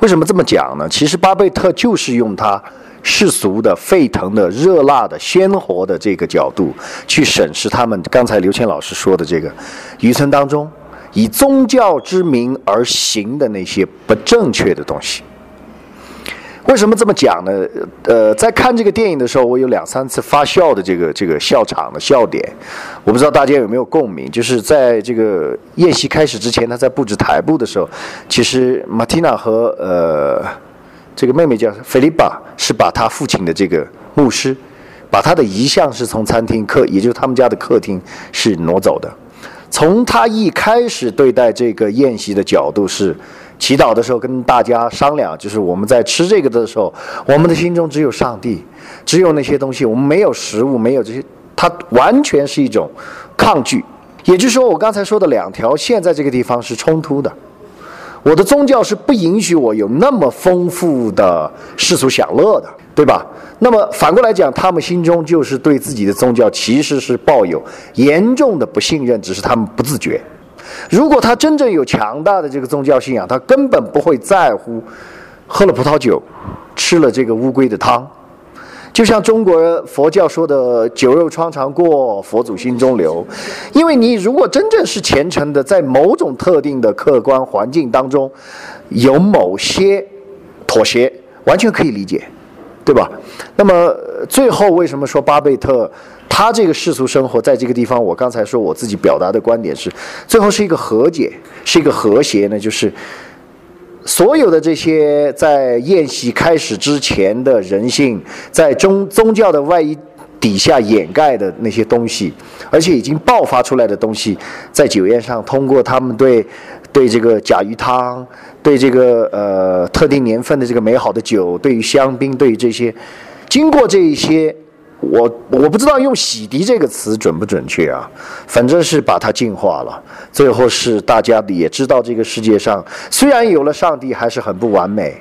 为什么这么讲呢？其实巴菲特就是用他世俗的、沸腾的、热辣的、鲜活的这个角度去审视他们刚才刘谦老师说的这个渔村当中以宗教之名而行的那些不正确的东西。为什么这么讲呢？呃，在看这个电影的时候，我有两三次发笑的这个这个笑场的笑点，我不知道大家有没有共鸣。就是在这个宴席开始之前，他在布置台布的时候，其实马蒂娜和呃这个妹妹叫菲利巴，是把他父亲的这个牧师，把他的遗像是从餐厅客，也就是他们家的客厅是挪走的。从他一开始对待这个宴席的角度是。祈祷的时候跟大家商量，就是我们在吃这个的时候，我们的心中只有上帝，只有那些东西，我们没有食物，没有这些，它完全是一种抗拒。也就是说，我刚才说的两条线在这个地方是冲突的。我的宗教是不允许我有那么丰富的世俗享乐的，对吧？那么反过来讲，他们心中就是对自己的宗教其实是抱有严重的不信任，只是他们不自觉。如果他真正有强大的这个宗教信仰，他根本不会在乎喝了葡萄酒，吃了这个乌龟的汤。就像中国佛教说的“酒肉穿肠过，佛祖心中留”。因为你如果真正是虔诚的，在某种特定的客观环境当中，有某些妥协，完全可以理解，对吧？那么最后为什么说巴贝特？他这个世俗生活在这个地方，我刚才说我自己表达的观点是，最后是一个和解，是一个和谐呢，就是所有的这些在宴席开始之前的人性，在宗宗教的外衣底下掩盖的那些东西，而且已经爆发出来的东西，在酒宴上通过他们对对这个甲鱼汤，对这个呃特定年份的这个美好的酒，对于香槟，对于这些，经过这一些。我我不知道用“洗涤”这个词准不准确啊，反正是把它净化了。最后是大家也知道，这个世界上虽然有了上帝，还是很不完美。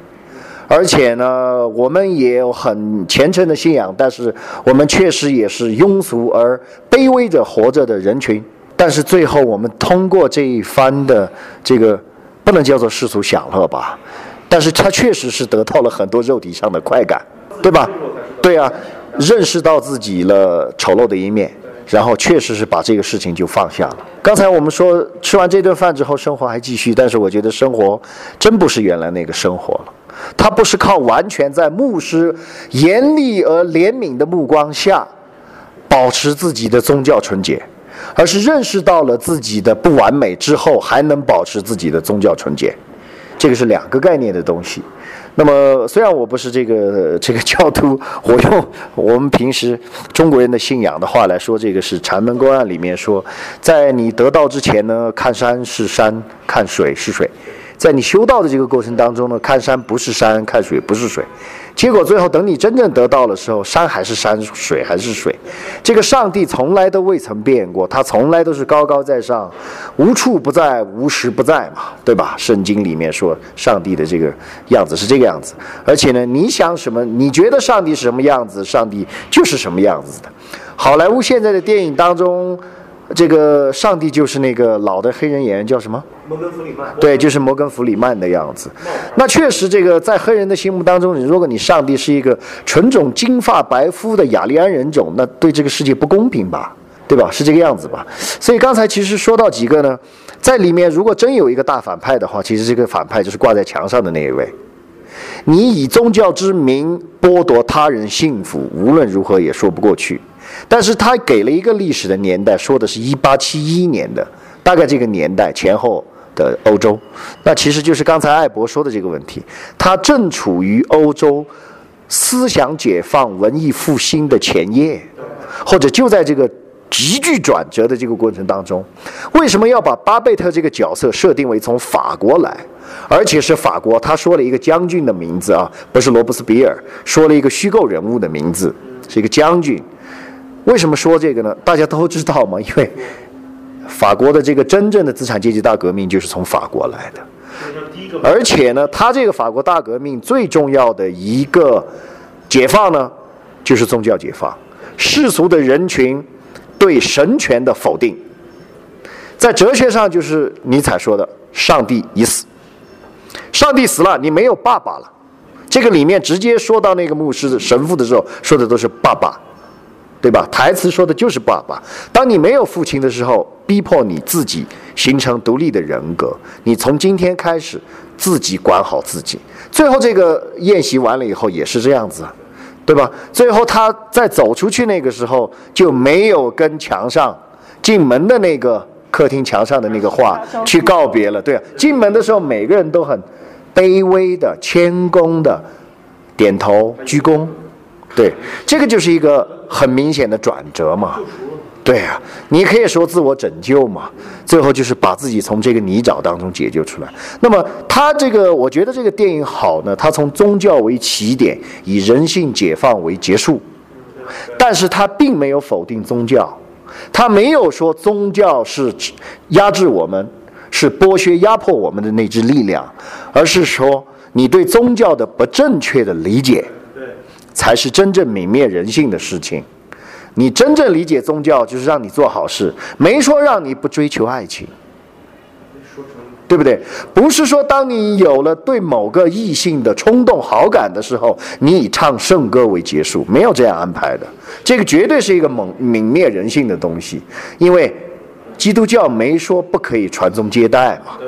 而且呢，我们也有很虔诚的信仰，但是我们确实也是庸俗而卑微着活着的人群。但是最后，我们通过这一番的这个，不能叫做世俗享乐吧，但是他确实是得到了很多肉体上的快感，对吧？对啊。认识到自己了丑陋的一面，然后确实是把这个事情就放下了。刚才我们说吃完这顿饭之后，生活还继续，但是我觉得生活真不是原来那个生活了。他不是靠完全在牧师严厉而怜悯的目光下保持自己的宗教纯洁，而是认识到了自己的不完美之后，还能保持自己的宗教纯洁。这个是两个概念的东西。那么，虽然我不是这个 这个教徒，我用我们平时中国人的信仰的话来说，这个是禅门公案里面说，在你得道之前呢，看山是山，看水是水。在你修道的这个过程当中呢，看山不是山，看水不是水，结果最后等你真正得到的时候，山还是山，水还是水。这个上帝从来都未曾变过，他从来都是高高在上，无处不在，无时不在嘛，对吧？圣经里面说上帝的这个样子是这个样子，而且呢，你想什么，你觉得上帝是什么样子，上帝就是什么样子的。好莱坞现在的电影当中。这个上帝就是那个老的黑人演员叫什么？摩根·弗里曼。对，就是摩根·弗里曼的样子。那确实，这个在黑人的心目当中，如果你上帝是一个纯种金发白肤的雅利安人种，那对这个世界不公平吧？对吧？是这个样子吧？所以刚才其实说到几个呢，在里面如果真有一个大反派的话，其实这个反派就是挂在墙上的那一位。你以宗教之名剥夺他人幸福，无论如何也说不过去。但是他给了一个历史的年代，说的是一八七一年的，大概这个年代前后的欧洲，那其实就是刚才艾博说的这个问题，他正处于欧洲思想解放、文艺复兴的前夜，或者就在这个急剧转折的这个过程当中，为什么要把巴贝特这个角色设定为从法国来，而且是法国？他说了一个将军的名字啊，不是罗伯斯比尔，说了一个虚构人物的名字，是一个将军。为什么说这个呢？大家都知道嘛？因为法国的这个真正的资产阶级大革命就是从法国来的，而且呢，他这个法国大革命最重要的一个解放呢，就是宗教解放，世俗的人群对神权的否定，在哲学上就是尼采说的“上帝已死”，上帝死了，你没有爸爸了。这个里面直接说到那个牧师神父的时候，说的都是爸爸，对吧？台词说的就是爸爸。当你没有父亲的时候，逼迫你自己形成独立的人格。你从今天开始自己管好自己。最后这个宴席完了以后也是这样子，对吧？最后他在走出去那个时候就没有跟墙上进门的那个客厅墙上的那个画去告别了。对啊，进门的时候每个人都很卑微的、谦恭的点头鞠躬。对，这个就是一个很明显的转折嘛。对啊，你可以说自我拯救嘛，最后就是把自己从这个泥沼当中解救出来。那么他这个，我觉得这个电影好呢，他从宗教为起点，以人性解放为结束，但是他并没有否定宗教，他没有说宗教是压制我们，是剥削压迫我们的那支力量，而是说你对宗教的不正确的理解，才是真正泯灭人性的事情。你真正理解宗教，就是让你做好事，没说让你不追求爱情，对不对？不是说当你有了对某个异性的冲动好感的时候，你以唱圣歌为结束，没有这样安排的。这个绝对是一个泯泯灭人性的东西，因为基督教没说不可以传宗接代嘛。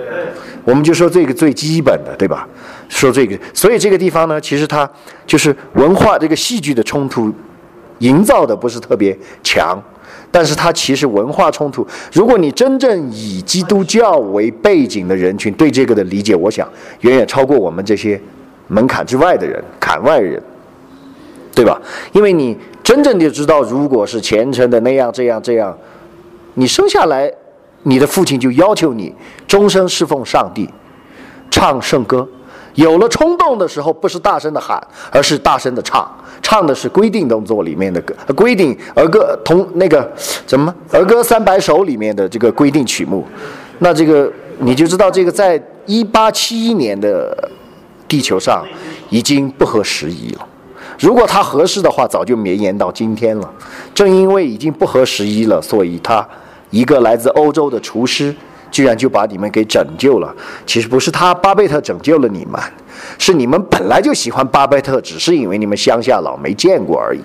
我们就说这个最基本的，对吧？说这个，所以这个地方呢，其实它就是文化这个戏剧的冲突。营造的不是特别强，但是它其实文化冲突。如果你真正以基督教为背景的人群对这个的理解，我想远远超过我们这些门槛之外的人、坎外人，对吧？因为你真正的知道，如果是虔诚的那样、这样、这样，你生下来，你的父亲就要求你终身侍奉上帝，唱圣歌。有了冲动的时候，不是大声的喊，而是大声的唱。唱的是规定动作里面的歌，规定儿歌同那个什么儿歌三百首里面的这个规定曲目。那这个你就知道，这个在一八七一年的地球上已经不合时宜了。如果它合适的话，早就绵延到今天了。正因为已经不合时宜了，所以他一个来自欧洲的厨师。居然就把你们给拯救了。其实不是他巴贝特拯救了你们，是你们本来就喜欢巴贝特，只是因为你们乡下老没见过而已。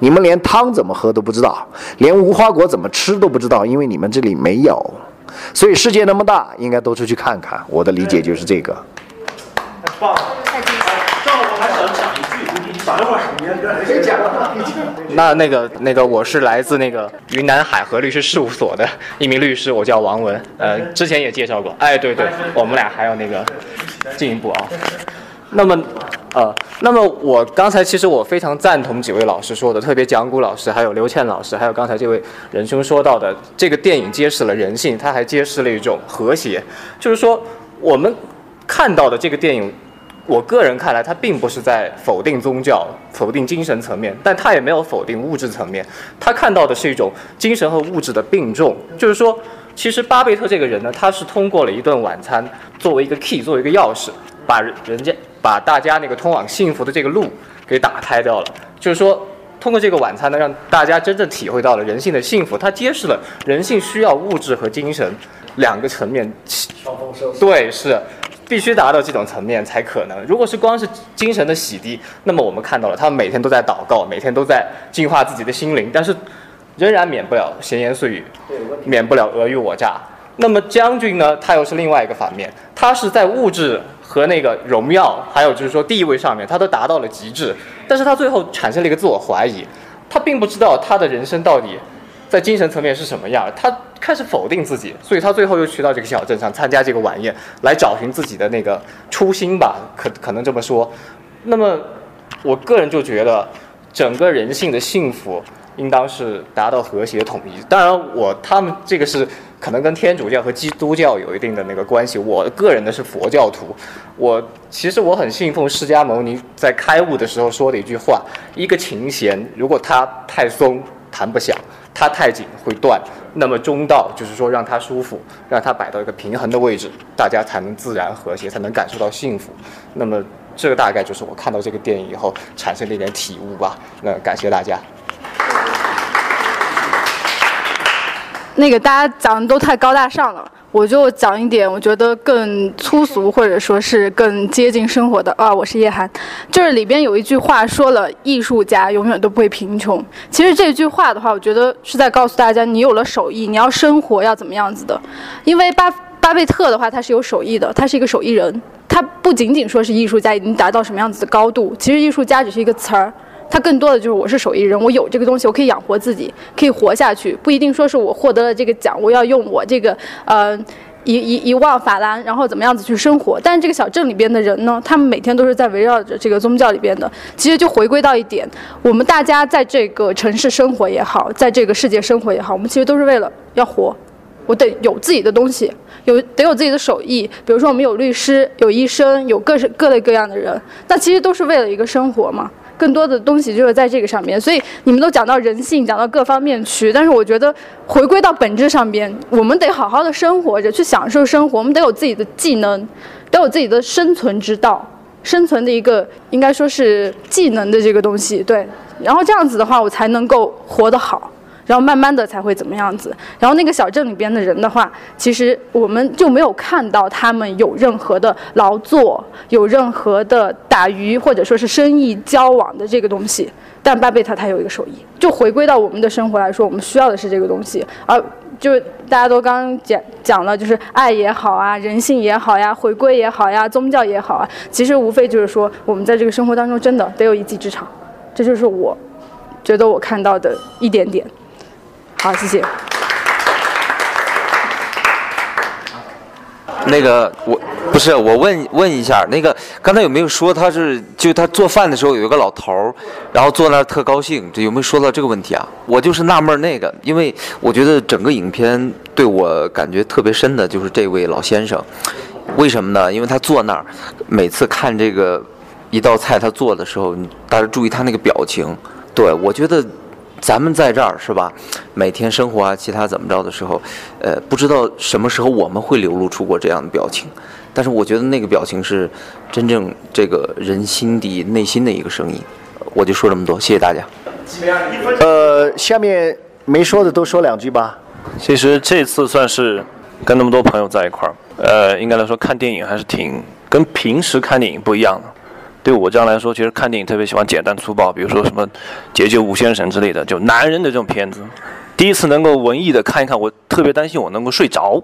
你们连汤怎么喝都不知道，连无花果怎么吃都不知道，因为你们这里没有。所以世界那么大，应该多出去看看。我的理解就是这个。太棒了！那那个那个，我是来自那个云南海河律师事务所的一名律师，我叫王文，呃，之前也介绍过。哎，对对，我们俩还有那个进一步啊。那么，呃，那么我刚才其实我非常赞同几位老师说的，特别蒋谷老师，还有刘倩老师，还有刚才这位仁兄说到的，这个电影揭示了人性，它还揭示了一种和谐，就是说我们看到的这个电影。我个人看来，他并不是在否定宗教、否定精神层面，但他也没有否定物质层面。他看到的是一种精神和物质的并重，就是说，其实巴贝特这个人呢，他是通过了一顿晚餐作为一个 key，作为一个钥匙，把人家、把大家那个通往幸福的这个路给打开掉了。就是说，通过这个晚餐呢，让大家真正体会到了人性的幸福。他揭示了人性需要物质和精神两个层面。对，是。必须达到这种层面才可能。如果是光是精神的洗涤，那么我们看到了，他们每天都在祷告，每天都在净化自己的心灵，但是仍然免不了闲言碎语，免不了尔虞我诈。那么将军呢？他又是另外一个反面，他是在物质和那个荣耀，还有就是说地位上面，他都达到了极致，但是他最后产生了一个自我怀疑，他并不知道他的人生到底。在精神层面是什么样？他开始否定自己，所以他最后又去到这个小镇上参加这个晚宴，来找寻自己的那个初心吧，可可能这么说。那么，我个人就觉得，整个人性的幸福应当是达到和谐统一。当然，我他们这个是可能跟天主教和基督教有一定的那个关系。我个人的是佛教徒，我其实我很信奉释迦牟尼在开悟的时候说的一句话：一个琴弦如果它太松，弹不响。它太紧会断，那么中道就是说让它舒服，让它摆到一个平衡的位置，大家才能自然和谐，才能感受到幸福。那么这个大概就是我看到这个电影以后产生的一点体悟吧。那感谢大家。那个大家讲的都太高大上了，我就讲一点我觉得更粗俗或者说是更接近生活的啊。我是叶涵，就是里边有一句话说了，艺术家永远都不会贫穷。其实这句话的话，我觉得是在告诉大家，你有了手艺，你要生活要怎么样子的。因为巴巴贝特的话，他是有手艺的，他是一个手艺人，他不仅仅说是艺术家已经达到什么样子的高度，其实艺术家只是一个词儿。它更多的就是我是手艺人，我有这个东西，我可以养活自己，可以活下去，不一定说是我获得了这个奖，我要用我这个呃一一一万法兰，然后怎么样子去生活。但是这个小镇里边的人呢，他们每天都是在围绕着这个宗教里边的。其实就回归到一点，我们大家在这个城市生活也好，在这个世界生活也好，我们其实都是为了要活。我得有自己的东西，有得有自己的手艺。比如说，我们有律师，有医生，有各式各类各样的人，那其实都是为了一个生活嘛。更多的东西就是在这个上面，所以你们都讲到人性，讲到各方面去。但是我觉得回归到本质上边，我们得好好的生活着，去享受生活。我们得有自己的技能，得有自己的生存之道，生存的一个应该说是技能的这个东西。对，然后这样子的话，我才能够活得好。然后慢慢的才会怎么样子。然后那个小镇里边的人的话，其实我们就没有看到他们有任何的劳作，有任何的打鱼或者说是生意交往的这个东西。但巴贝特他有一个手艺，就回归到我们的生活来说，我们需要的是这个东西。而就大家都刚刚讲讲了，就是爱也好啊，人性也好呀，回归也好呀，宗教也好啊，其实无非就是说，我们在这个生活当中真的得有一技之长。这就是我觉得我看到的一点点。好，谢谢。那个我不是我问问一下，那个刚才有没有说他是就他做饭的时候有一个老头儿，然后坐那儿特高兴，这有没有说到这个问题啊？我就是纳闷那个，因为我觉得整个影片对我感觉特别深的就是这位老先生，为什么呢？因为他坐那儿，每次看这个一道菜他做的时候，大家注意他那个表情，对我觉得。咱们在这儿是吧？每天生活啊，其他怎么着的时候，呃，不知道什么时候我们会流露出过这样的表情。但是我觉得那个表情是真正这个人心底内心的一个声音。我就说这么多，谢谢大家。呃，下面没说的都说两句吧。其实这次算是跟那么多朋友在一块儿，呃，应该来说看电影还是挺跟平时看电影不一样的。对我这样来说，其实看电影特别喜欢简单粗暴，比如说什么《解救吴先生》之类的，就男人的这种片子。第一次能够文艺的看一看，我特别担心我能够睡着，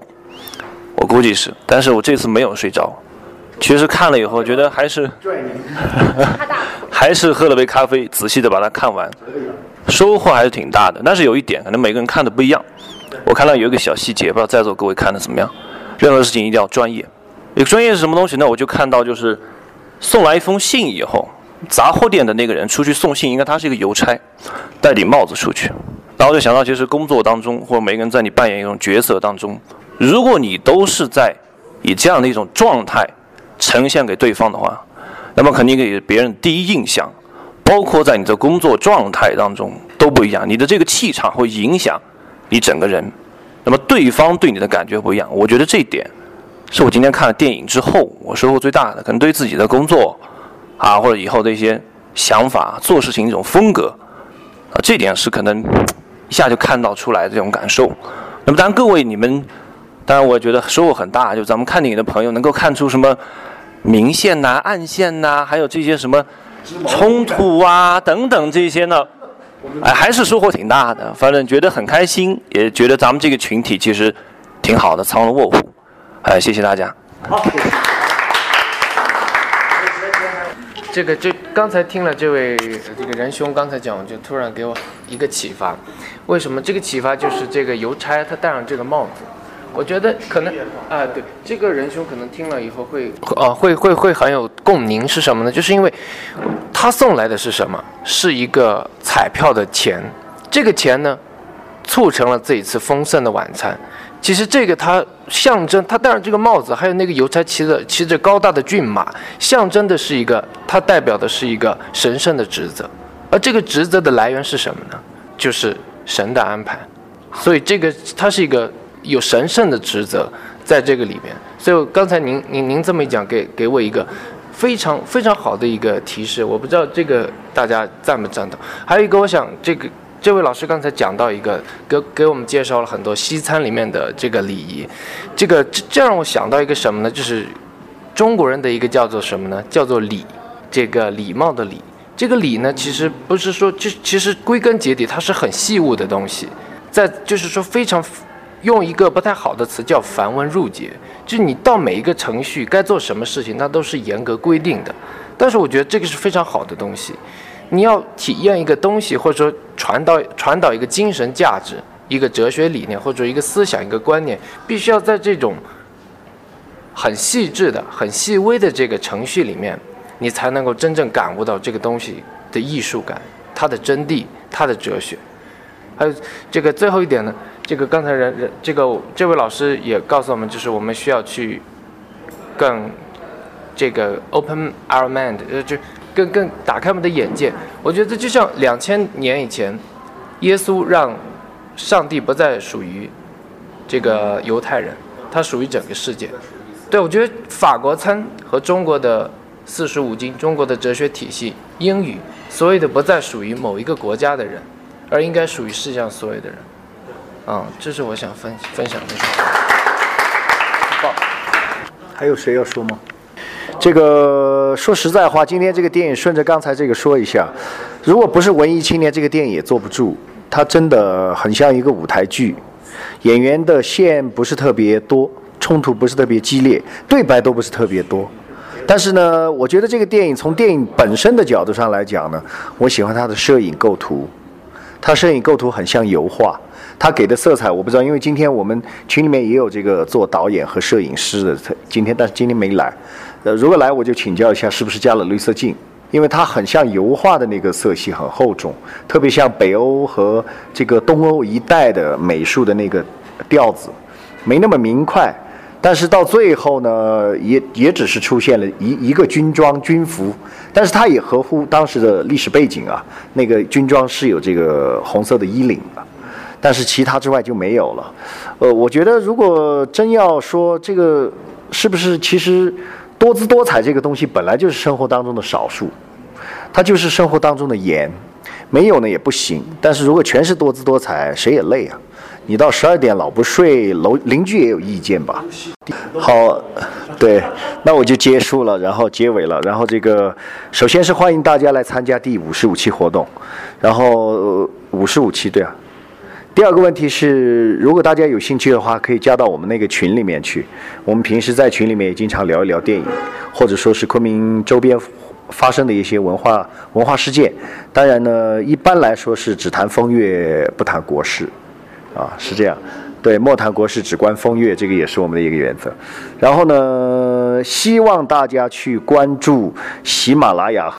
我估计是，但是我这次没有睡着。其实看了以后，觉得还是，还是喝了杯咖啡，仔细的把它看完，收获还是挺大的。但是有一点，可能每个人看的不一样。我看到有一个小细节，不知道在座各位看的怎么样。任何事情一定要专业。一个专业是什么东西呢？我就看到就是。送来一封信以后，杂货店的那个人出去送信，应该他是一个邮差，戴顶帽子出去。然后就想到，其实工作当中，或者每个人在你扮演一种角色当中，如果你都是在以这样的一种状态呈现给对方的话，那么肯定给别人第一印象，包括在你的工作状态当中都不一样。你的这个气场会影响你整个人，那么对方对你的感觉不一样。我觉得这一点。是我今天看了电影之后，我收获最大的，可能对自己的工作，啊，或者以后的一些想法、做事情一种风格，啊，这点是可能一下就看到出来的这种感受。那么，当然各位你们，当然我觉得收获很大，就咱们看电影的朋友能够看出什么明线呐、暗线呐，还有这些什么冲突啊等等这些呢，哎，还是收获挺大的。反正觉得很开心，也觉得咱们这个群体其实挺好的，藏龙卧虎。哎，谢谢大家。好。这个就刚才听了这位这个仁兄刚才讲，就突然给我一个启发。为什么这个启发就是这个邮差他戴上这个帽子？我觉得可能啊，对，这个仁兄可能听了以后会啊会会会很有共鸣。是什么呢？就是因为他送来的是什么？是一个彩票的钱。这个钱呢，促成了这一次丰盛的晚餐。其实这个它象征，他戴上这个帽子，还有那个邮差骑着骑着高大的骏马，象征的是一个，它代表的是一个神圣的职责。而这个职责的来源是什么呢？就是神的安排。所以这个它是一个有神圣的职责在这个里面。所以刚才您您您这么一讲，给给我一个非常非常好的一个提示。我不知道这个大家赞不赞同。还有一个，我想这个这位老师刚才讲到一个，给给我们介绍了很多西餐里面的这个礼仪，这个这这让我想到一个什么呢？就是中国人的一个叫做什么呢？叫做礼，这个礼貌的礼。这个礼呢，其实不是说，就其实归根结底，它是很细物的东西，在就是说非常用一个不太好的词叫繁文缛节，就你到每一个程序该做什么事情，那都是严格规定的。但是我觉得这个是非常好的东西。你要体验一个东西，或者说传导传导一个精神价值、一个哲学理念或者一个思想、一个观念，必须要在这种很细致的、很细微的这个程序里面，你才能够真正感悟到这个东西的艺术感、它的真谛、它的哲学。还有这个最后一点呢，这个刚才人人这个这位老师也告诉我们，就是我们需要去更这个 open our mind，呃就。更更打开我们的眼界，我觉得就像两千年以前，耶稣让上帝不再属于这个犹太人，他属于整个世界。对，我觉得法国餐和中国的四书五经、中国的哲学体系、英语，所有的不再属于某一个国家的人，而应该属于世界上所有的人。嗯，这是我想分分享的。还有谁要说吗？这个说实在话，今天这个电影顺着刚才这个说一下，如果不是文艺青年，这个电影也坐不住。它真的很像一个舞台剧，演员的线不是特别多，冲突不是特别激烈，对白都不是特别多。但是呢，我觉得这个电影从电影本身的角度上来讲呢，我喜欢它的摄影构图，它摄影构图很像油画，它给的色彩我不知道，因为今天我们群里面也有这个做导演和摄影师的，今天但是今天没来。呃，如果来我就请教一下，是不是加了绿色镜？因为它很像油画的那个色系，很厚重，特别像北欧和这个东欧一带的美术的那个调子，没那么明快。但是到最后呢，也也只是出现了一一个军装军服，但是它也合乎当时的历史背景啊。那个军装是有这个红色的衣领的，但是其他之外就没有了。呃，我觉得如果真要说这个是不是其实。多姿多彩这个东西本来就是生活当中的少数，它就是生活当中的盐，没有呢也不行。但是如果全是多姿多彩，谁也累啊！你到十二点老不睡，楼邻居也有意见吧？好，对，那我就结束了，然后结尾了。然后这个，首先是欢迎大家来参加第五十五期活动，然后五十五期对啊。第二个问题是，如果大家有兴趣的话，可以加到我们那个群里面去。我们平时在群里面也经常聊一聊电影，或者说是昆明周边发生的一些文化文化事件。当然呢，一般来说是只谈风月，不谈国事，啊，是这样。对，莫谈国事，只观风月，这个也是我们的一个原则。然后呢，希望大家去关注喜马拉雅。